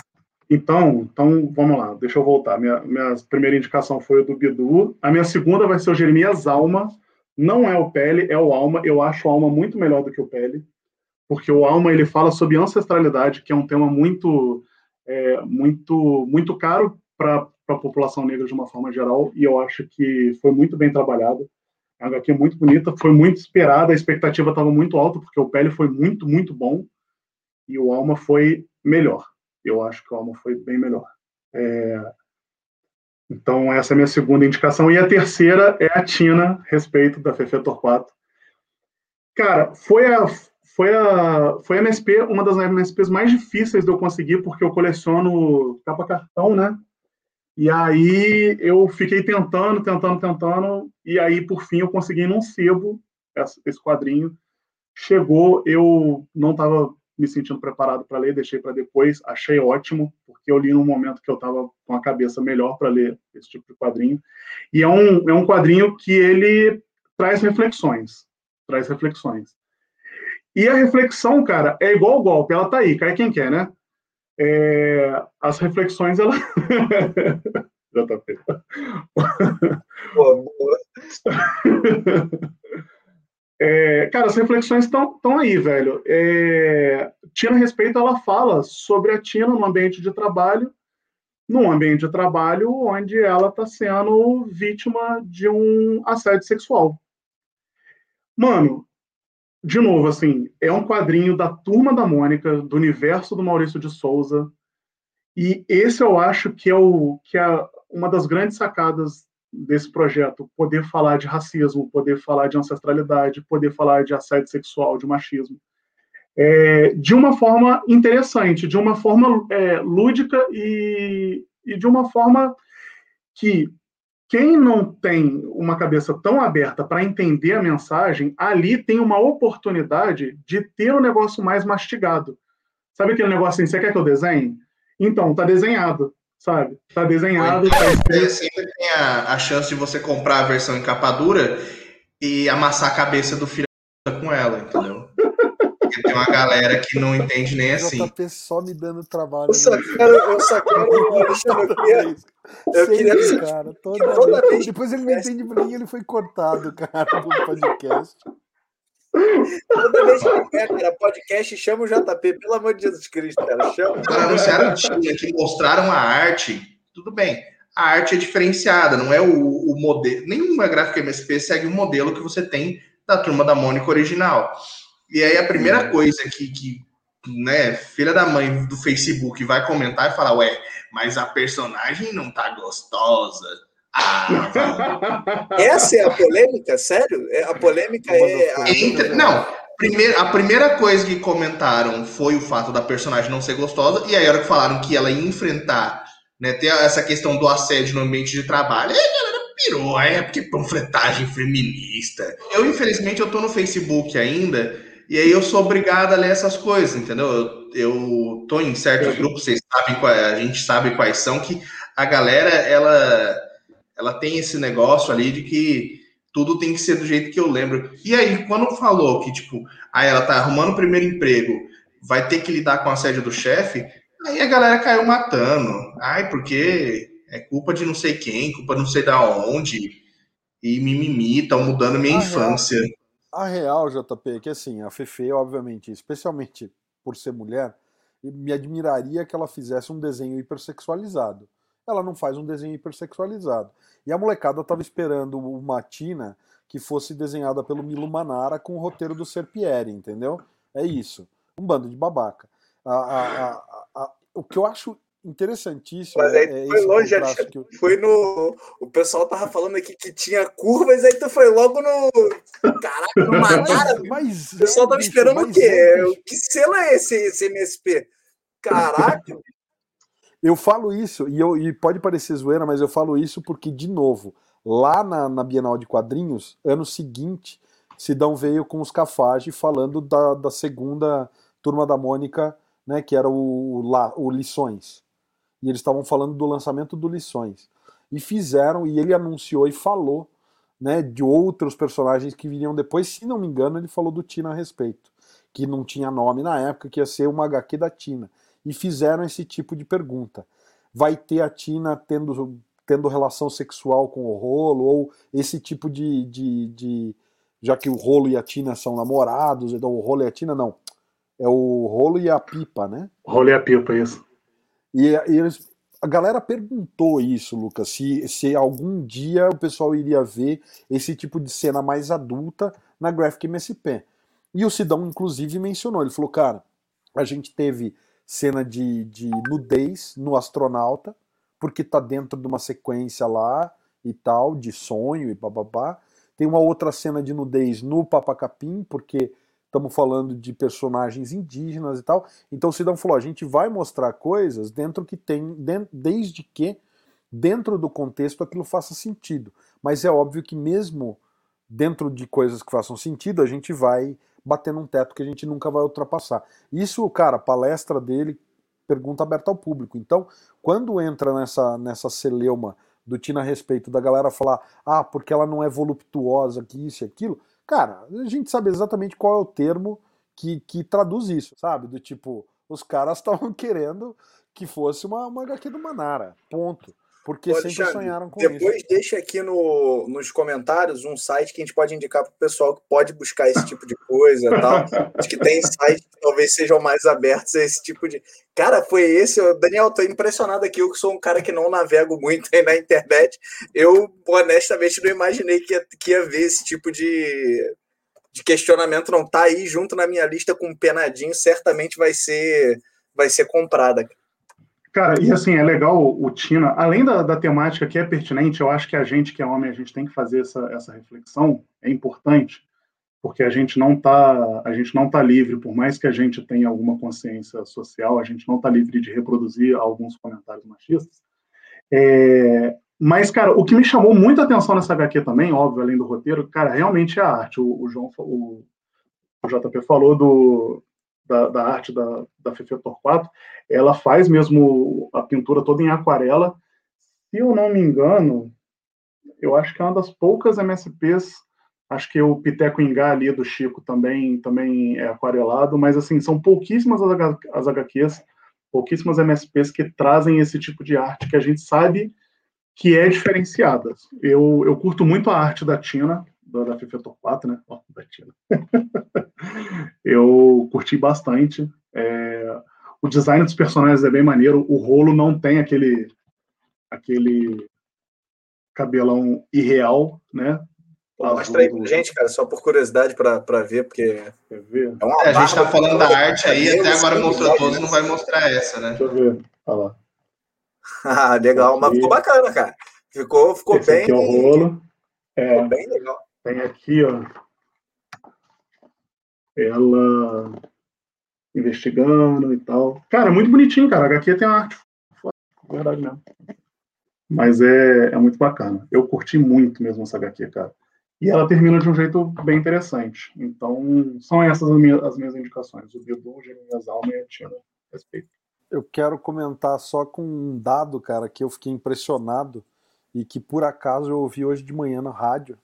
Então, então, vamos lá, deixa eu voltar. Minha, minha primeira indicação foi o do Bidu. A minha segunda vai ser o Jeremias Alma. Não é o Pele, é o Alma. Eu acho o Alma muito melhor do que o Pele, porque o Alma ele fala sobre ancestralidade, que é um tema muito, é, muito, muito caro para a população negra de uma forma geral, e eu acho que foi muito bem trabalhado. A HQ é muito bonita, foi muito esperada, a expectativa estava muito alta, porque o Pele foi muito, muito bom, e o Alma foi melhor. Eu acho que o Alma foi bem melhor. É... Então, essa é a minha segunda indicação. E a terceira é a Tina, respeito da Fefe Torquato. Cara, foi a, foi a, foi a MSP, uma das MSPs mais difíceis de eu conseguir, porque eu coleciono capa cartão, né? E aí eu fiquei tentando, tentando, tentando, e aí por fim eu consegui num sebo esse quadrinho. Chegou, eu não estava me sentindo preparado para ler, deixei para depois, achei ótimo, porque eu li num momento que eu estava com a cabeça melhor para ler esse tipo de quadrinho. E é um, é um quadrinho que ele traz reflexões, traz reflexões. E a reflexão, cara, é igual o golpe, ela tá aí, cai quem quer, né? É, as reflexões, ela... [laughs] JP. Boa, boa. [laughs] É, cara, as reflexões estão aí, velho. É, Tina Respeito, ela fala sobre a Tina no ambiente de trabalho, num ambiente de trabalho onde ela está sendo vítima de um assédio sexual. Mano, de novo, assim, é um quadrinho da Turma da Mônica, do universo do Maurício de Souza, e esse eu acho que é, o, que é uma das grandes sacadas desse projeto poder falar de racismo, poder falar de ancestralidade, poder falar de assédio sexual, de machismo, é, de uma forma interessante, de uma forma é, lúdica e, e de uma forma que quem não tem uma cabeça tão aberta para entender a mensagem, ali tem uma oportunidade de ter o um negócio mais mastigado. Sabe aquele negócio assim, você quer que eu desenhe? Então, tá desenhado sabe? Tá desenhado. Tá escrito. Sempre tem a, a chance de você comprar a versão em capa dura e amassar a cabeça do filho com ela, entendeu? [laughs] Porque tem uma galera que não entende nem assim. JP só me dando trabalho. Eu só quero, eu só quero, [laughs] eu queria, eu queria cara, toda, toda vez. Depois ele não entende por que ele foi cortado, [laughs] cara, do podcast. Toda vez que quer, cara, podcast, chama o JP, pelo amor de Jesus Cristo, cara. Chama. Cara, anunciaram que mostraram a arte. Tudo bem. A arte é diferenciada, não é o, o modelo. Nenhuma gráfica MSP segue o modelo que você tem da turma da Mônica original. E aí a primeira uhum. coisa que, que né, filha da mãe do Facebook vai comentar e falar, ué, mas a personagem não tá gostosa ah, [laughs] Essa é a polêmica? Sério? É, a polêmica é. A... Entre... Não, primeiro, a primeira coisa que comentaram foi o fato da personagem não ser gostosa, e aí, a hora que falaram que ela ia enfrentar, né, ter essa questão do assédio no ambiente de trabalho, aí a galera pirou, é porque panfletagem feminista. Eu, infelizmente, eu tô no Facebook ainda, e aí eu sou obrigado a ler essas coisas, entendeu? Eu, eu tô em certos grupos, vocês sabem, a gente sabe quais são, que a galera, ela ela tem esse negócio ali de que tudo tem que ser do jeito que eu lembro. E aí, quando falou que, tipo, aí ela tá arrumando o primeiro emprego, vai ter que lidar com a sede do chefe, aí a galera caiu matando. Ai, porque é culpa de não sei quem, culpa não sei da onde, e mimimi, estão mudando minha a infância. Real, a real, JP, é que assim, a Fefe, obviamente, especialmente por ser mulher, me admiraria que ela fizesse um desenho hipersexualizado ela não faz um desenho hipersexualizado. E a molecada tava esperando uma Tina que fosse desenhada pelo Milo Manara com o roteiro do Serpieri, entendeu? É isso. Um bando de babaca. A, a, a, o que eu acho interessantíssimo. Mas aí é, foi longe, eu... foi no. O pessoal tava falando aqui que tinha curvas, aí tu foi logo no. Caraca, no Manara. Mas, o pessoal tava esperando o quê? É, que selo é esse, esse MSP? Caraca! Eu falo isso, e, eu, e pode parecer zoeira, mas eu falo isso porque, de novo, lá na, na Bienal de Quadrinhos, ano seguinte, Sidão veio com os Cafage falando da, da segunda turma da Mônica, né, que era o, o, o Lições. E eles estavam falando do lançamento do Lições. E fizeram, e ele anunciou e falou né, de outros personagens que viriam depois. Se não me engano, ele falou do Tina a respeito. Que não tinha nome na época, que ia ser uma HQ da Tina. e fizeram esse tipo de pergunta. Vai ter a Tina tendo, tendo relação sexual com o rolo, ou esse tipo de, de, de já que o rolo e a Tina são namorados, então o rolo e a Tina não. É o rolo e a pipa, né? Rolo e a pipa, isso. E, e eles, a galera perguntou isso, Lucas, se, se algum dia o pessoal iria ver esse tipo de cena mais adulta na Graphic MSP. E o Sidão, inclusive, mencionou, ele falou, cara, a gente teve cena de, de nudez no astronauta, porque tá dentro de uma sequência lá e tal, de sonho e bababá. Tem uma outra cena de nudez no Papacapim, porque estamos falando de personagens indígenas e tal. Então o Sidão falou: a gente vai mostrar coisas dentro que tem, desde que dentro do contexto aquilo faça sentido. Mas é óbvio que mesmo dentro de coisas que façam sentido, a gente vai bater num teto que a gente nunca vai ultrapassar. Isso, cara, a palestra dele, pergunta aberta ao público. Então, quando entra nessa, nessa celeuma do Tina a respeito da galera falar, ah, porque ela não é voluptuosa, que isso e aquilo, cara, a gente sabe exatamente qual é o termo que, que traduz isso, sabe? Do tipo, os caras [laughs] estavam querendo que fosse uma, uma HQ do Manara, ponto. Porque sempre sonharam com depois isso. Depois deixa aqui no, nos comentários um site que a gente pode indicar para o pessoal que pode buscar esse tipo de coisa tal. Acho que tem sites que talvez sejam mais abertos a esse tipo de. Cara, foi esse. Daniel, tô impressionado aqui. Eu que sou um cara que não navego muito aí na internet. Eu, honestamente, não imaginei que ia, que ia ver esse tipo de, de questionamento. Não tá aí junto na minha lista com um penadinho. Certamente vai ser, vai ser comprada. Cara, e assim, é legal o Tina, além da, da, temática que é pertinente, eu acho que a gente que é homem, a gente tem que fazer essa, essa reflexão, é importante, porque a gente não tá, a gente não tá livre, por mais que a gente tenha alguma consciência social, a gente não tá livre de reproduzir alguns comentários machistas. É, mas, cara, o que me chamou muita atenção nessa HQ também, óbvio, além do roteiro, cara, realmente é a arte. O, o João, o, o JP falou do, da, da arte da, da Fefe Torquato, ela faz mesmo a pintura toda em aquarela. Se eu não me engano, eu acho que é uma das poucas MSPs, acho que o Piteco Ingá ali do Chico também, também é aquarelado, mas assim, são pouquíssimas as, as HQs, pouquíssimas MSPs que trazem esse tipo de arte que a gente sabe que é diferenciada. Eu, eu curto muito a arte da Tina, da, da FIFA Torquato, né? Oh, da Tina. eu curti bastante. É, o design dos personagens é bem maneiro. O rolo não tem aquele aquele cabelão irreal, né? Mostra aí pra gente, cara, só por curiosidade para ver, porque. Quer ver? É, é a gente tá falando da arte aí, até agora mostrou todos, não vai mostrar essa, né? Deixa eu ver. Olha lá. [laughs] ah, legal, aqui. mas ficou bacana, cara. Ficou, ficou Esse bem. Aqui é o rolo. É, ficou bem legal. Tem aqui, ó. Ela investigando e tal. Cara, muito bonitinho, cara. A HQ tem uma arte foda, verdade mesmo. Mas é, é muito bacana. Eu curti muito mesmo essa HQ, cara. E ela termina de um jeito bem interessante. Então, são essas as minhas, as minhas indicações. O Bidu, o Jeremias Alma e a Tina. Respeito. Eu quero comentar só com um dado, cara, que eu fiquei impressionado e que por acaso eu ouvi hoje de manhã na rádio.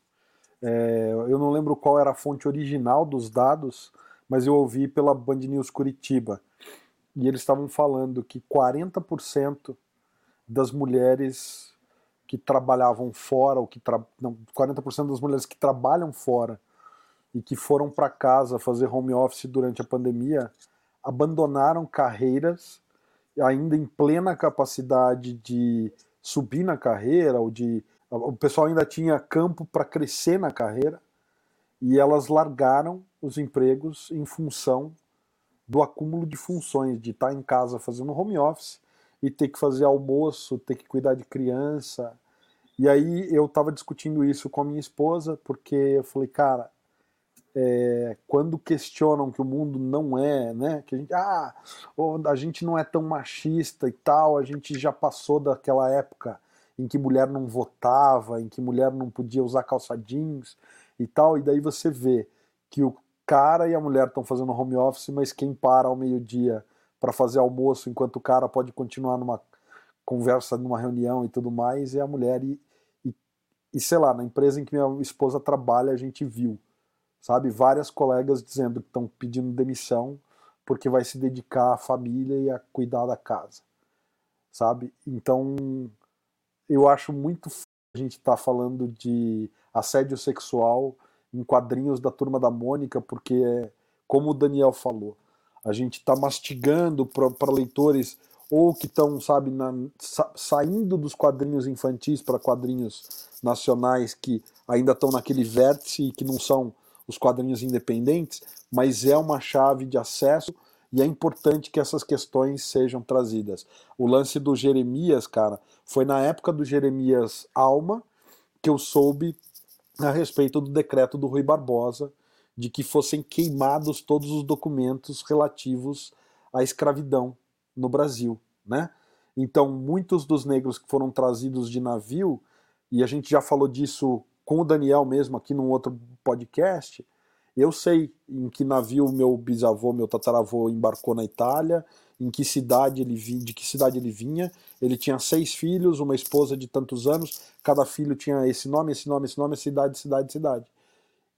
É, eu não lembro qual era a fonte original dos dados, mas eu ouvi pela Band News Curitiba. E eles estavam falando que 40% das mulheres que trabalhavam fora, ou que tra... não, 40% das mulheres que trabalham fora e que foram para casa fazer home office durante a pandemia abandonaram carreiras ainda em plena capacidade de subir na carreira ou de o pessoal ainda tinha campo para crescer na carreira e elas largaram os empregos em função do acúmulo de funções, de estar em casa fazendo home office e ter que fazer almoço, ter que cuidar de criança. E aí eu estava discutindo isso com a minha esposa, porque eu falei, cara, é, quando questionam que o mundo não é, né, que a gente, ah, a gente não é tão machista e tal, a gente já passou daquela época em que mulher não votava, em que mulher não podia usar calça jeans e tal, e daí você vê que o cara e a mulher estão fazendo home office, mas quem para ao meio-dia para fazer almoço enquanto o cara pode continuar numa conversa, numa reunião e tudo mais, é a mulher. E, e, e sei lá, na empresa em que minha esposa trabalha, a gente viu, sabe, várias colegas dizendo que estão pedindo demissão porque vai se dedicar à família e a cuidar da casa, sabe? Então, eu acho muito a gente estar tá falando de assédio sexual em quadrinhos da Turma da Mônica, porque, como o Daniel falou, a gente está mastigando para leitores ou que estão, sabe, na, sa, saindo dos quadrinhos infantis para quadrinhos nacionais que ainda estão naquele vértice e que não são os quadrinhos independentes, mas é uma chave de acesso e é importante que essas questões sejam trazidas. O lance do Jeremias, cara, foi na época do Jeremias Alma que eu soube a respeito do decreto do Rui Barbosa de que fossem queimados todos os documentos relativos à escravidão no Brasil, né? Então, muitos dos negros que foram trazidos de navio, e a gente já falou disso com o Daniel mesmo aqui num outro podcast, eu sei em que navio meu bisavô, meu tataravô embarcou na Itália, em que cidade ele vinha, de que cidade ele vinha. Ele tinha seis filhos, uma esposa de tantos anos, cada filho tinha esse nome, esse nome, esse nome, cidade, cidade, cidade.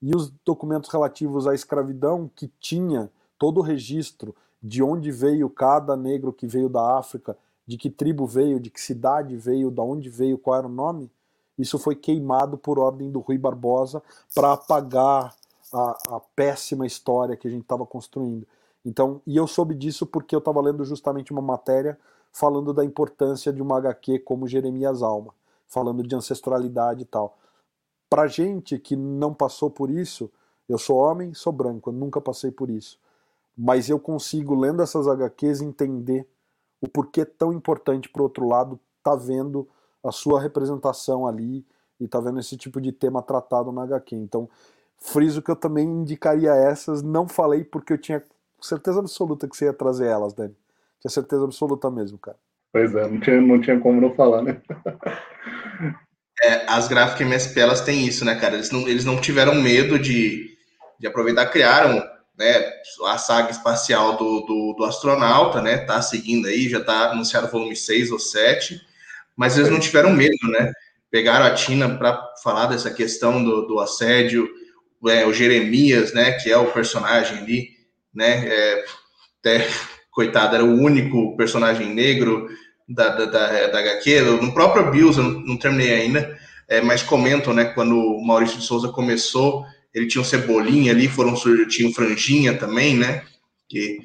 E os documentos relativos à escravidão, que tinha todo o registro de onde veio cada negro que veio da África, de que tribo veio, de que cidade veio, da onde veio, qual era o nome, isso foi queimado por ordem do Rui Barbosa para apagar a, a, péssima história que a gente estava construindo. Então, e eu soube disso porque eu estava lendo justamente uma matéria falando da importância de uma HQ como Jeremias Alma, falando de ancestralidade e tal. Pra gente que não passou por isso, eu sou homem, sou branco, eu nunca passei por isso. Mas eu consigo, lendo essas HQs, entender o porquê tão importante pro outro lado tá vendo a sua representação ali e tá vendo esse tipo de tema tratado na HQ. Então, friso que eu também indicaria essas, não falei porque eu tinha certeza absoluta que você ia trazer elas, Dani. Tinha certeza absoluta mesmo, cara. Pois é, não tinha, não tinha como não falar, né? [laughs] É, as gráficas MSP elas têm isso, né, cara? Eles não, eles não tiveram medo de, de aproveitar, criaram né, a saga espacial do, do, do, astronauta, né? Tá seguindo aí, já tá anunciado o volume 6 ou 7, mas eles não tiveram medo, né? Pegaram a Tina para falar dessa questão do, do assédio, é, o Jeremias, né, que é o personagem ali, né? É, até, coitado, era o único personagem negro da, da, da, da HQ, no próprio Bills, eu não, não terminei ainda, é, mas comentam, né, quando o Maurício de Souza começou, ele tinha um Cebolinha ali, foram tinha um Franjinha também, né, que,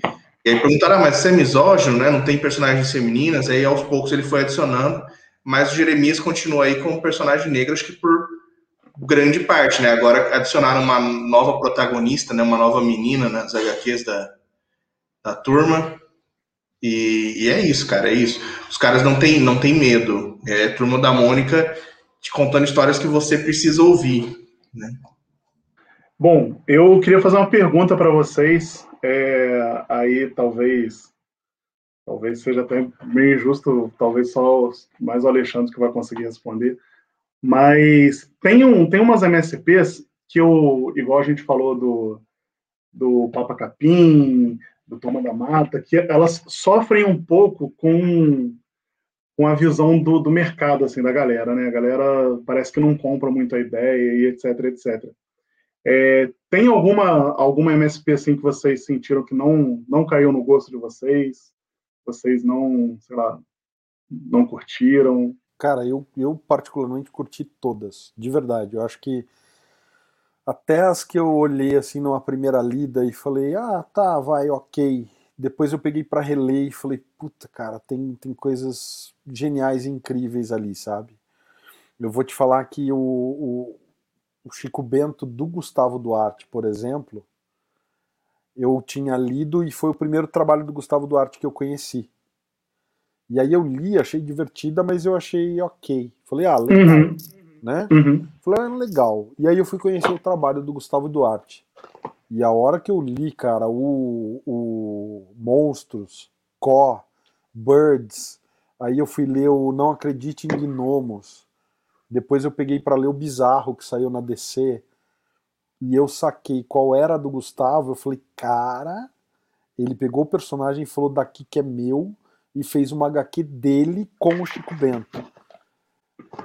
e aí perguntaram, ah, mas você é misógino, né, não tem personagens femininas, aí aos poucos ele foi adicionando, mas o Jeremias continua aí como personagem negro, acho que por grande parte, né, agora adicionaram uma nova protagonista, né, uma nova menina nas HQs da, da turma, e, e, é isso, cara, é isso. Os caras não têm não tem medo. É turma da Mônica te contando histórias que você precisa ouvir, né? Bom, eu queria fazer uma pergunta para vocês. É, aí talvez talvez seja até meio injusto, talvez só mais o Alexandre que vai conseguir responder. Mas tem, um, tem umas MSPs que eu, igual a gente falou do, do Papa Capim, do Toma da Mata, que elas sofrem um pouco com, com a visão do, do mercado, assim, da galera, né? A galera parece que não compra muito a ideia e etc, etc. É, tem alguma, alguma MSP, assim, que vocês sentiram que não, não caiu no gosto de vocês? Vocês não, sei lá, não curtiram? Cara, eu, eu particularmente curti todas, de verdade. Eu acho que até as que eu olhei assim numa primeira lida e falei, ah, tá, vai, ok. Depois eu peguei para reler e falei, puta, cara, tem, tem coisas geniais e incríveis ali, sabe? Eu vou te falar que o, o, o Chico Bento do Gustavo Duarte, por exemplo, eu tinha lido e foi o primeiro trabalho do Gustavo Duarte que eu conheci. E aí eu li, achei divertida, mas eu achei ok. Falei, ah, legal. Uhum né? Uhum. Falei, ah, legal. E aí eu fui conhecer o trabalho do Gustavo Duarte. E a hora que eu li, cara, o, o Monstros, Có, Birds, aí eu fui ler o Não Acredite em Gnomos. Depois eu peguei para ler o Bizarro, que saiu na DC. E eu saquei qual era a do Gustavo. Eu falei, cara, ele pegou o personagem e falou daqui que é meu e fez uma HQ dele com o Chico Bento.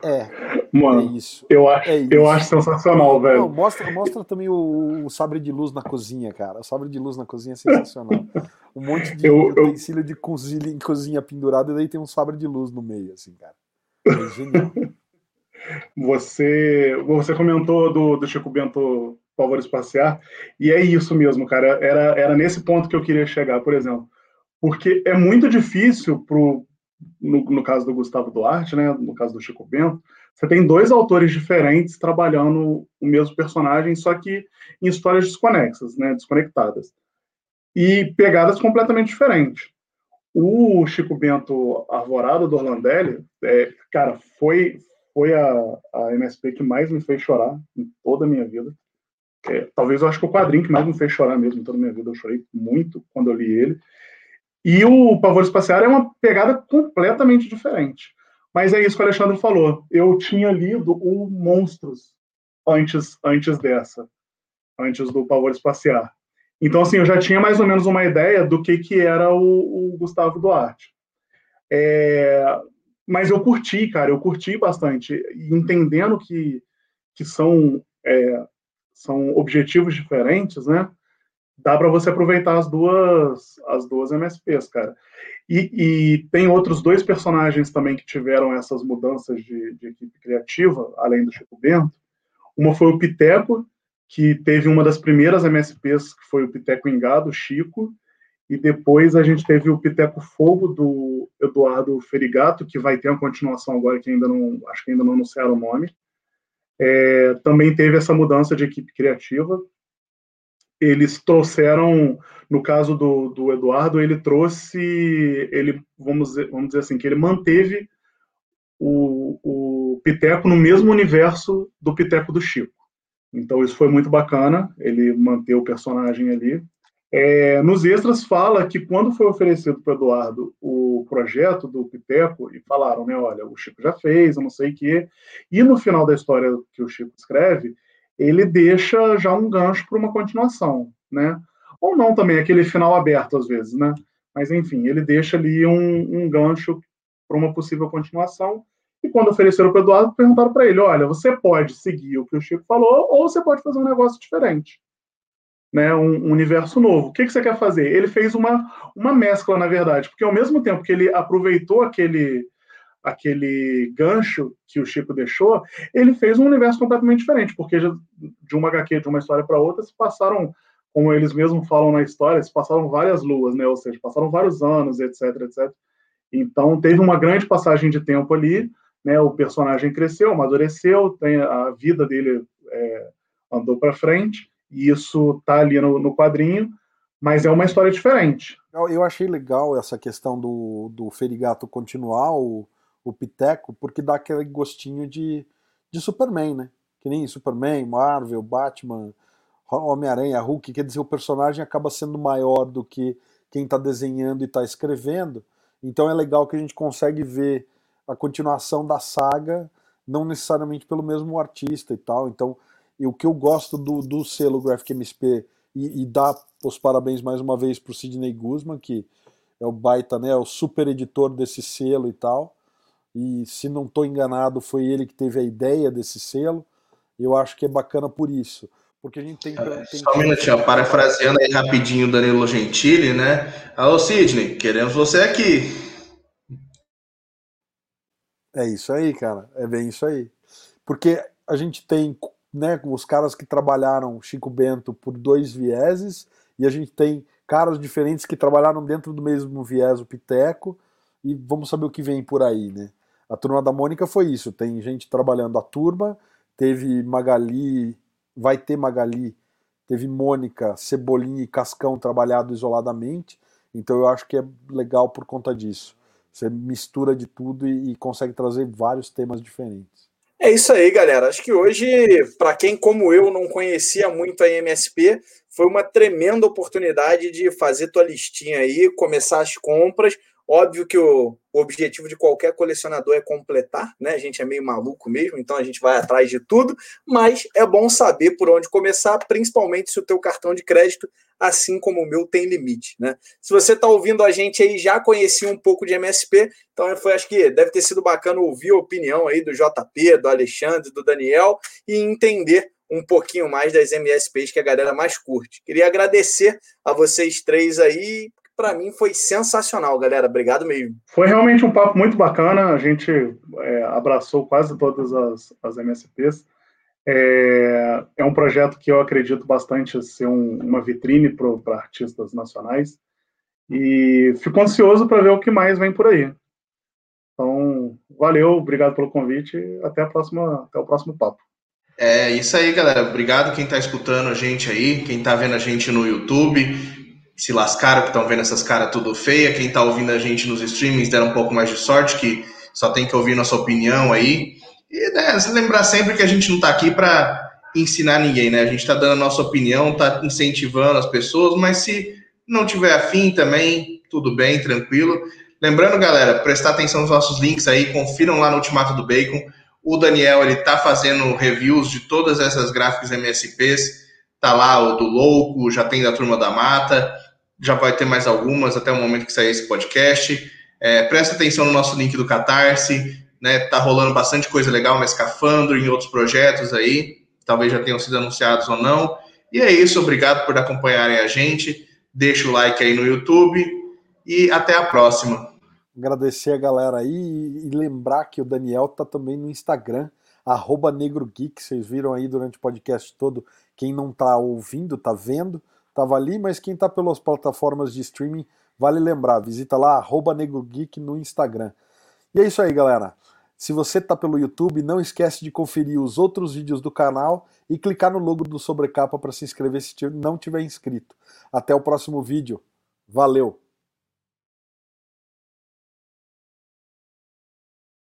É, Mano, é isso. Eu acho, é eu acho sensacional, velho. Não, mostra, mostra também o, o, sabre de luz na cozinha, cara. O sabre de luz na cozinha é sensacional. Um monte de eu, utensílio eu... de cozinha, cozinha pendurado e daí tem um sabre de luz no meio, assim, cara. É genial. [laughs] Você, você comentou do, do Chico Bento Pólvora Espaciar, e é isso mesmo, cara. Era, era nesse ponto que eu queria chegar, por exemplo. Porque é muito difícil, pro, no, no caso do Gustavo Duarte, né, no caso do Chico Bento, você tem dois autores diferentes trabalhando o mesmo personagem, só que em histórias desconexas, né, desconectadas. E pegadas completamente diferentes. O Chico Bento Arvorada, do Orlandelli, é, cara, foi, foi a, a MSP que mais me fez chorar em toda a minha vida. É, talvez eu acho que o quadrinho que mais me fez chorar mesmo em toda a minha vida. Eu chorei muito quando eu li ele. E o Pavor Espacial é uma pegada completamente diferente. Mas é isso que o Alexandre falou. Eu tinha lido o Monstros antes, antes dessa, antes do Pavor Espacial. Então, assim, eu já tinha mais ou menos uma ideia do que, que era o, o Gustavo Duarte. É, mas eu curti, cara, eu curti bastante, entendendo que, que são, é, são objetivos diferentes, né? Dá para você aproveitar as duas, as duas MSPs, cara. E, e, tem outros dois personagens também que tiveram essas mudanças de, de, equipe criativa, além do Chico Bento. Uma foi o Piteco, que teve uma das primeiras MSPs, que foi o Piteco Engado, Chico, e depois a gente teve o Piteco Fogo do Eduardo Ferigato, que vai ter uma continuação agora, que ainda não, acho que ainda não anunciaram o nome. É, também teve essa mudança de equipe criativa. Eles trouxeram, no caso do, do Eduardo, ele trouxe, ele vamos dizer, vamos dizer assim, que ele manteve o, o Piteco no mesmo universo do Piteco do Chico. Então isso foi muito bacana, ele manter o personagem ali. É, nos extras fala que quando foi oferecido para Eduardo o projeto do Piteco, e falaram, né, olha, o Chico já fez, eu não sei o quê, e no final da história que o Chico escreve, ele deixa já um gancho para uma continuação, né? Ou não também, aquele final aberto às vezes, né? Mas enfim, ele deixa ali um, um gancho para uma possível continuação, e quando ofereceram para o Eduardo, perguntaram para ele: olha, você pode seguir o que o Chico falou, ou você pode fazer um negócio diferente né, um, um, universo novo. O que, que você quer fazer? Ele fez uma, uma mescla, na verdade, porque ao mesmo tempo que ele aproveitou aquele, aquele gancho que o Chico deixou, ele fez um universo completamente diferente, porque de uma HQ, de uma história para outra, se passaram, como eles mesmos falam na história, se passaram várias luas, né, ou seja, passaram vários anos, etc, etc. Então, teve uma grande passagem de tempo ali, né, o personagem cresceu, amadureceu, tem, a vida dele é, andou para frente, e isso tá ali no, no quadrinho, mas é uma história diferente. Eu achei legal essa questão do, do Ferigato continuar o, o Piteco, porque dá aquele gostinho de, de Superman, né? Que nem Superman, Marvel, Batman, Homem-Aranha, Hulk, quer dizer, o personagem acaba sendo maior do que quem está desenhando e está escrevendo. Então é legal que a gente consegue ver a continuação da saga, não necessariamente pelo mesmo artista e tal. Então e o que eu gosto do, do selo Graphic MSP e, e dar os parabéns mais uma vez para o Sidney Guzman, que é o baita, né, é o super editor desse selo e tal. E se não estou enganado, foi ele que teve a ideia desse selo. Eu acho que é bacana por isso. Porque a gente tem. É, tem Só um minutinho, parafraseando aí rapidinho o Danilo Gentili, né? Alô, Sidney, queremos você aqui. É isso aí, cara. É bem isso aí. Porque a gente tem né, os caras que trabalharam Chico Bento por dois vieses, e a gente tem caras diferentes que trabalharam dentro do mesmo viés, o Piteco, e vamos saber o que vem por aí, né? A turma da Mônica foi isso, tem gente trabalhando a turma, teve Magali, vai ter Magali, teve Mônica, Cebolinha e Cascão trabalhado isoladamente, então eu acho que é legal por conta disso. Você mistura de tudo e, e consegue trazer vários temas diferentes. É isso aí, galera. Acho que hoje, para quem como eu não conhecia muito a MSP, foi uma tremenda oportunidade de fazer tua listinha aí, começar as compras. Óbvio que o, objetivo de qualquer colecionador é completar, né? A gente é meio maluco mesmo, então a gente vai atrás de tudo, mas é bom saber por onde começar, principalmente se o teu cartão de crédito, assim como o meu, tem limite, né? Se você está ouvindo a gente aí, já conhecia um pouco de MSP, então foi, acho que deve ter sido bacana ouvir a opinião aí do JP, do Alexandre, do Daniel e entender um pouquinho mais das MSPs que a galera mais curte. Queria agradecer a vocês três aí, para mim foi sensacional, galera. Obrigado mesmo. Foi realmente um papo muito bacana. A gente é, abraçou quase todas as, as MSPs. É, é, um projeto que eu acredito bastante ser um, uma vitrine para artistas nacionais. E fico ansioso para ver o que mais vem por aí. Então, valeu, obrigado pelo convite. Até a próxima, até o próximo papo. É isso aí, galera. Obrigado quem está escutando a gente aí, quem está vendo a gente no YouTube se lascaram que estão vendo essas caras tudo feia. Quem está ouvindo a gente nos streamings deram um pouco mais de sorte, que só tem que ouvir nossa opinião aí. E né, lembrar sempre que a gente não está aqui para ensinar ninguém, né? A gente está dando a nossa opinião, está incentivando as pessoas, mas se não tiver afim também, tudo bem, tranquilo. Lembrando, galera, prestar atenção nos nossos links aí, confiram lá no Ultimato do Bacon. O Daniel, ele tá fazendo reviews de todas essas gráficas MSPs. Tá lá o do Louco, já tem da Turma da Mata já vai ter mais algumas até o momento que sair esse podcast. É, presta atenção no nosso link do Catarse, né? Tá rolando bastante coisa legal na Escafandro, em outros projetos aí, talvez já tenham sido anunciados ou não. E é isso, obrigado por acompanharem a gente. Deixa o like aí no YouTube e até a próxima. Agradecer a galera aí e lembrar que o Daniel tá também no Instagram, arroba NegroGeek, vocês viram aí durante o podcast todo, quem não tá ouvindo, tá vendo estava ali, mas quem está pelas plataformas de streaming, vale lembrar, visita lá, NegoGeek no Instagram. E é isso aí, galera. Se você está pelo YouTube, não esquece de conferir os outros vídeos do canal e clicar no logo do Sobrecapa para se inscrever se não tiver inscrito. Até o próximo vídeo. Valeu!